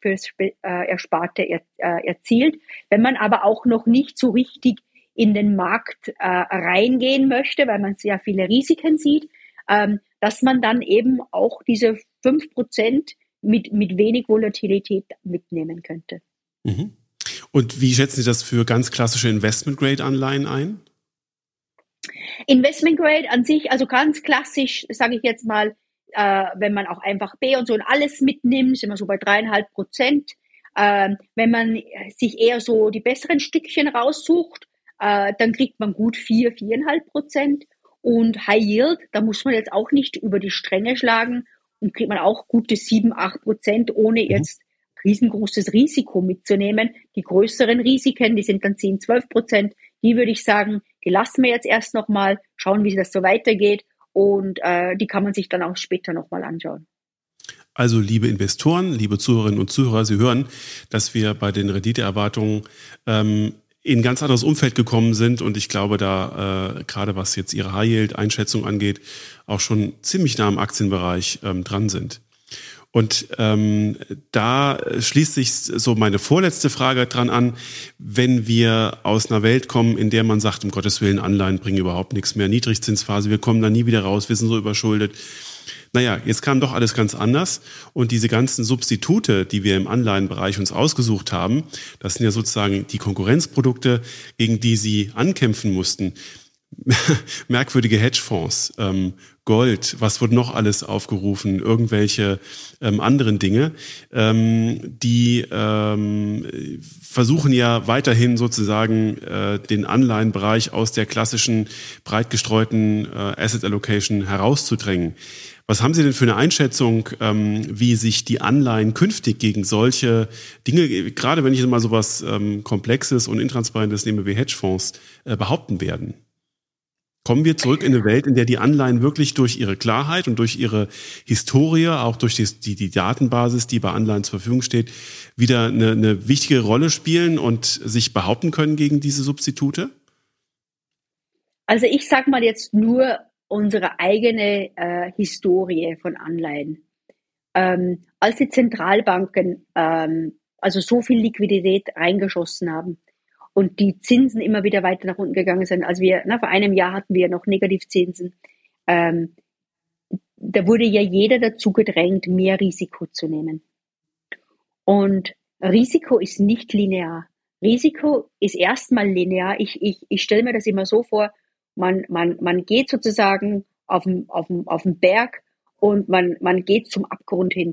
fürs äh, Ersparte er, äh, erzielt, wenn man aber auch noch nicht so richtig in den Markt äh, reingehen möchte, weil man sehr viele Risiken sieht, ähm, dass man dann eben auch diese fünf Prozent mit, mit wenig Volatilität mitnehmen könnte. Mhm. Und wie schätzen Sie das für ganz klassische Investment-Grade-Anleihen ein? Investment Grade an sich, also ganz klassisch, sage ich jetzt mal, äh, wenn man auch einfach B und so und alles mitnimmt, sind wir so bei dreieinhalb Prozent. Äh, wenn man sich eher so die besseren Stückchen raussucht, äh, dann kriegt man gut vier, viereinhalb Prozent. Und High Yield, da muss man jetzt auch nicht über die Stränge schlagen und kriegt man auch gute sieben, acht Prozent, ohne mhm. jetzt riesengroßes Risiko mitzunehmen. Die größeren Risiken, die sind dann 10, 12 Prozent. Die würde ich sagen, die lassen wir jetzt erst nochmal, schauen, wie das so weitergeht und äh, die kann man sich dann auch später nochmal anschauen. Also, liebe Investoren, liebe Zuhörerinnen und Zuhörer, Sie hören, dass wir bei den Renditeerwartungen ähm, in ganz anderes Umfeld gekommen sind und ich glaube, da äh, gerade was jetzt Ihre High Yield Einschätzung angeht, auch schon ziemlich nah im Aktienbereich ähm, dran sind. Und ähm, da schließt sich so meine vorletzte Frage dran an, wenn wir aus einer Welt kommen, in der man sagt, um Gottes Willen, Anleihen bringen überhaupt nichts mehr, Niedrigzinsphase, wir kommen da nie wieder raus, wir sind so überschuldet. Naja, jetzt kam doch alles ganz anders und diese ganzen Substitute, die wir im Anleihenbereich uns ausgesucht haben, das sind ja sozusagen die Konkurrenzprodukte, gegen die sie ankämpfen mussten. [laughs] merkwürdige Hedgefonds, ähm, Gold, was wird noch alles aufgerufen, irgendwelche ähm, anderen Dinge, ähm, die ähm, versuchen ja weiterhin sozusagen äh, den Anleihenbereich aus der klassischen breit gestreuten äh, Asset Allocation herauszudrängen. Was haben Sie denn für eine Einschätzung, ähm, wie sich die Anleihen künftig gegen solche Dinge, gerade wenn ich mal so was ähm, Komplexes und Intransparentes nehme wie Hedgefonds, äh, behaupten werden? Kommen wir zurück in eine Welt, in der die Anleihen wirklich durch ihre Klarheit und durch ihre Historie, auch durch die, die, die Datenbasis, die bei Anleihen zur Verfügung steht, wieder eine, eine wichtige Rolle spielen und sich behaupten können gegen diese Substitute? Also ich sage mal jetzt nur unsere eigene äh, Historie von Anleihen. Ähm, als die Zentralbanken ähm, also so viel Liquidität reingeschossen haben, und die Zinsen immer wieder weiter nach unten gegangen sind. Also wir, na, vor einem Jahr hatten wir noch Negativzinsen. Ähm, da wurde ja jeder dazu gedrängt, mehr Risiko zu nehmen. Und Risiko ist nicht linear. Risiko ist erstmal linear. Ich, ich, ich stelle mir das immer so vor, man, man, man geht sozusagen auf dem, auf dem, auf dem Berg und man, man geht zum Abgrund hin.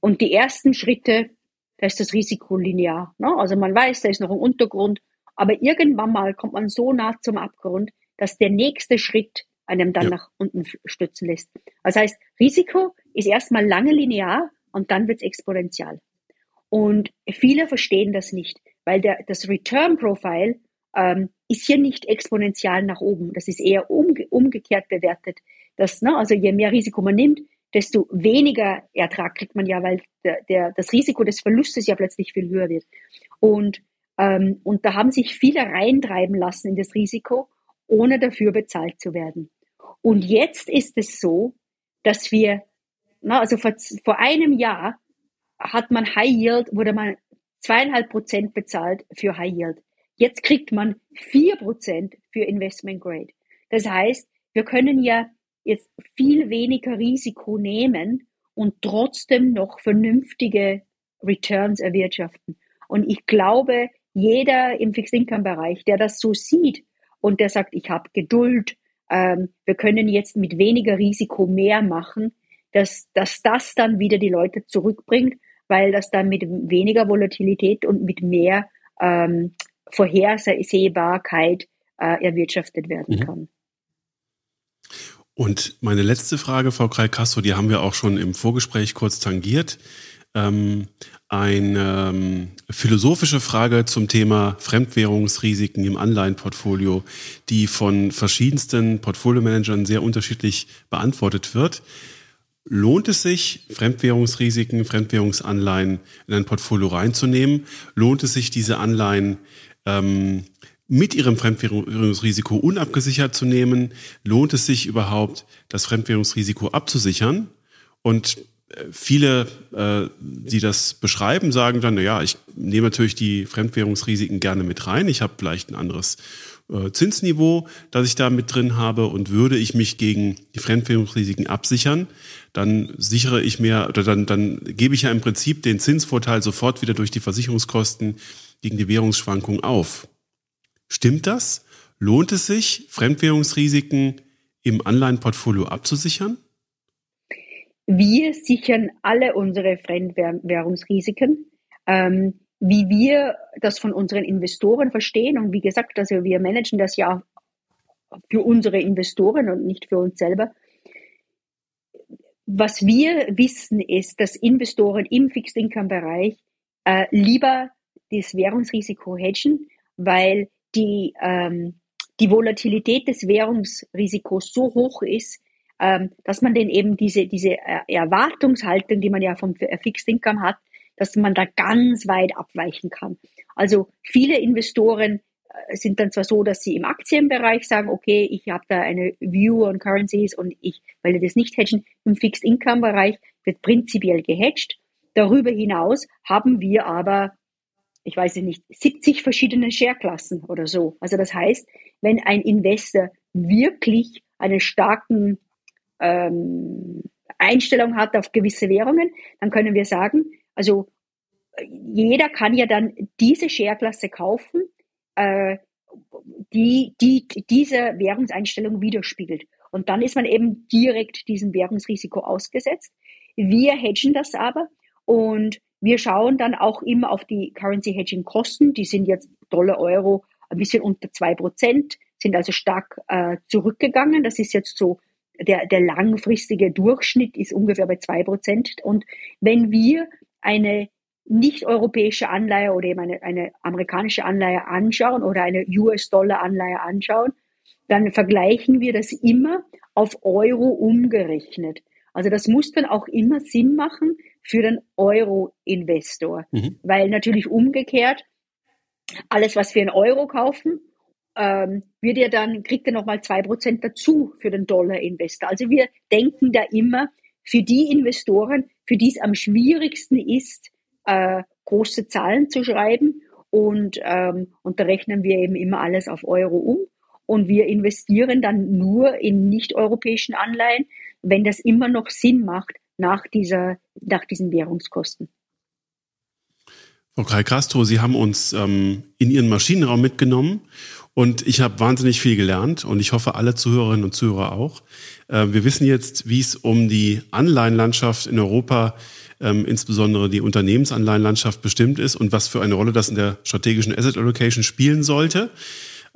Und die ersten Schritte, da ist das Risiko linear. Ne? Also man weiß, da ist noch ein Untergrund aber irgendwann mal kommt man so nah zum Abgrund, dass der nächste Schritt einem dann ja. nach unten stützen lässt. Das heißt, Risiko ist erstmal lange linear und dann wird es exponentiell. Und viele verstehen das nicht, weil der, das Return Profile ähm, ist hier nicht exponentiell nach oben. Das ist eher umge umgekehrt bewertet. Das, ne, also je mehr Risiko man nimmt, desto weniger Ertrag kriegt man ja, weil der, der, das Risiko des Verlustes ja plötzlich viel höher wird. Und ähm, und da haben sich viele reintreiben lassen in das Risiko, ohne dafür bezahlt zu werden. Und jetzt ist es so, dass wir, na, also vor, vor einem Jahr hat man High Yield, wurde man zweieinhalb Prozent bezahlt für High Yield. Jetzt kriegt man vier Prozent für Investment Grade. Das heißt, wir können ja jetzt viel weniger Risiko nehmen und trotzdem noch vernünftige Returns erwirtschaften. Und ich glaube, jeder im Fixed-Income-Bereich, der das so sieht und der sagt, ich habe Geduld, ähm, wir können jetzt mit weniger Risiko mehr machen, dass, dass das dann wieder die Leute zurückbringt, weil das dann mit weniger Volatilität und mit mehr ähm, Vorhersehbarkeit äh, erwirtschaftet werden mhm. kann. Und meine letzte Frage, Frau Kreil-Castro, die haben wir auch schon im Vorgespräch kurz tangiert ähm, eine ähm, philosophische Frage zum Thema Fremdwährungsrisiken im Anleihenportfolio, die von verschiedensten Portfolio-Managern sehr unterschiedlich beantwortet wird. Lohnt es sich, Fremdwährungsrisiken, Fremdwährungsanleihen in ein Portfolio reinzunehmen? Lohnt es sich, diese Anleihen ähm, mit ihrem Fremdwährungsrisiko unabgesichert zu nehmen? Lohnt es sich überhaupt, das Fremdwährungsrisiko abzusichern? Und äh, viele, äh, die das beschreiben, sagen dann, na ja, ich nehme natürlich die Fremdwährungsrisiken gerne mit rein. Ich habe vielleicht ein anderes äh, Zinsniveau, das ich da mit drin habe und würde ich mich gegen die Fremdwährungsrisiken absichern, dann sichere ich mir oder dann, dann gebe ich ja im Prinzip den Zinsvorteil sofort wieder durch die Versicherungskosten gegen die Währungsschwankungen auf. Stimmt das? Lohnt es sich, Fremdwährungsrisiken im Anleihenportfolio abzusichern? Wir sichern alle unsere Fremdwährungsrisiken. Ähm, wie wir das von unseren Investoren verstehen. Und wie gesagt, also wir managen das ja für unsere Investoren und nicht für uns selber. Was wir wissen, ist, dass Investoren im Fixed Income Bereich äh, lieber das Währungsrisiko hedgen, weil die, ähm, die Volatilität des Währungsrisikos so hoch ist, ähm, dass man denn eben diese, diese Erwartungshaltung, die man ja vom Fixed Income hat, dass man da ganz weit abweichen kann. Also viele Investoren äh, sind dann zwar so, dass sie im Aktienbereich sagen, okay, ich habe da eine View on Currencies und ich will das nicht hedgen. Im Fixed Income Bereich wird prinzipiell gehedged. Darüber hinaus haben wir aber, ich weiß nicht, 70 verschiedene Shareklassen oder so. Also das heißt, wenn ein Investor wirklich einen starken ähm, Einstellung hat auf gewisse Währungen, dann können wir sagen, also jeder kann ja dann diese Shareklasse kaufen, äh, die, die diese Währungseinstellung widerspiegelt. Und dann ist man eben direkt diesem Währungsrisiko ausgesetzt. Wir hedgen das aber und wir schauen dann auch immer auf die Currency Hedging Kosten. Die sind jetzt Dollar, Euro ein bisschen unter zwei Prozent, sind also stark äh, zurückgegangen. Das ist jetzt so der, der langfristige Durchschnitt ist ungefähr bei zwei Prozent. Und wenn wir eine nicht-europäische Anleihe oder eben eine, eine amerikanische Anleihe anschauen oder eine US-Dollar-Anleihe anschauen, dann vergleichen wir das immer auf Euro umgerechnet. Also das muss dann auch immer Sinn machen für den Euro-Investor, mhm. weil natürlich umgekehrt alles, was wir in Euro kaufen, ähm, wird ja dann kriegt er noch mal zwei Prozent dazu für den Dollar-Investor. Also wir denken da immer für die Investoren, für die es am schwierigsten ist, äh, große Zahlen zu schreiben. Und, ähm, und da rechnen wir eben immer alles auf Euro um. Und wir investieren dann nur in nicht-europäischen Anleihen, wenn das immer noch Sinn macht nach, dieser, nach diesen Währungskosten. Frau Kai-Castro, Sie haben uns ähm, in Ihren Maschinenraum mitgenommen und ich habe wahnsinnig viel gelernt und ich hoffe, alle Zuhörerinnen und Zuhörer auch. Äh, wir wissen jetzt, wie es um die Anleihenlandschaft in Europa, ähm, insbesondere die Unternehmensanleihenlandschaft bestimmt ist und was für eine Rolle das in der strategischen Asset Allocation spielen sollte.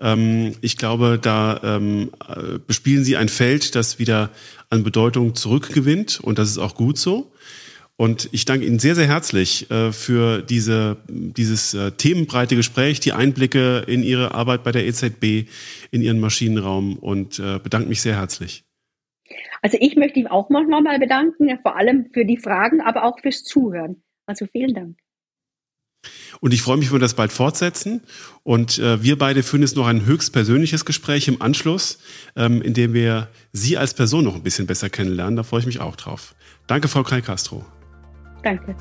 Ähm, ich glaube, da ähm, äh, bespielen Sie ein Feld, das wieder an Bedeutung zurückgewinnt und das ist auch gut so. Und ich danke Ihnen sehr, sehr herzlich äh, für diese, dieses äh, themenbreite Gespräch, die Einblicke in Ihre Arbeit bei der EZB, in Ihren Maschinenraum und äh, bedanke mich sehr herzlich. Also ich möchte ihn auch nochmal bedanken, vor allem für die Fragen, aber auch fürs Zuhören. Also vielen Dank. Und ich freue mich, wenn wir das bald fortsetzen. Und äh, wir beide führen jetzt noch ein höchst persönliches Gespräch im Anschluss, ähm, in dem wir Sie als Person noch ein bisschen besser kennenlernen. Da freue ich mich auch drauf. Danke, Frau Kai Castro. Danke.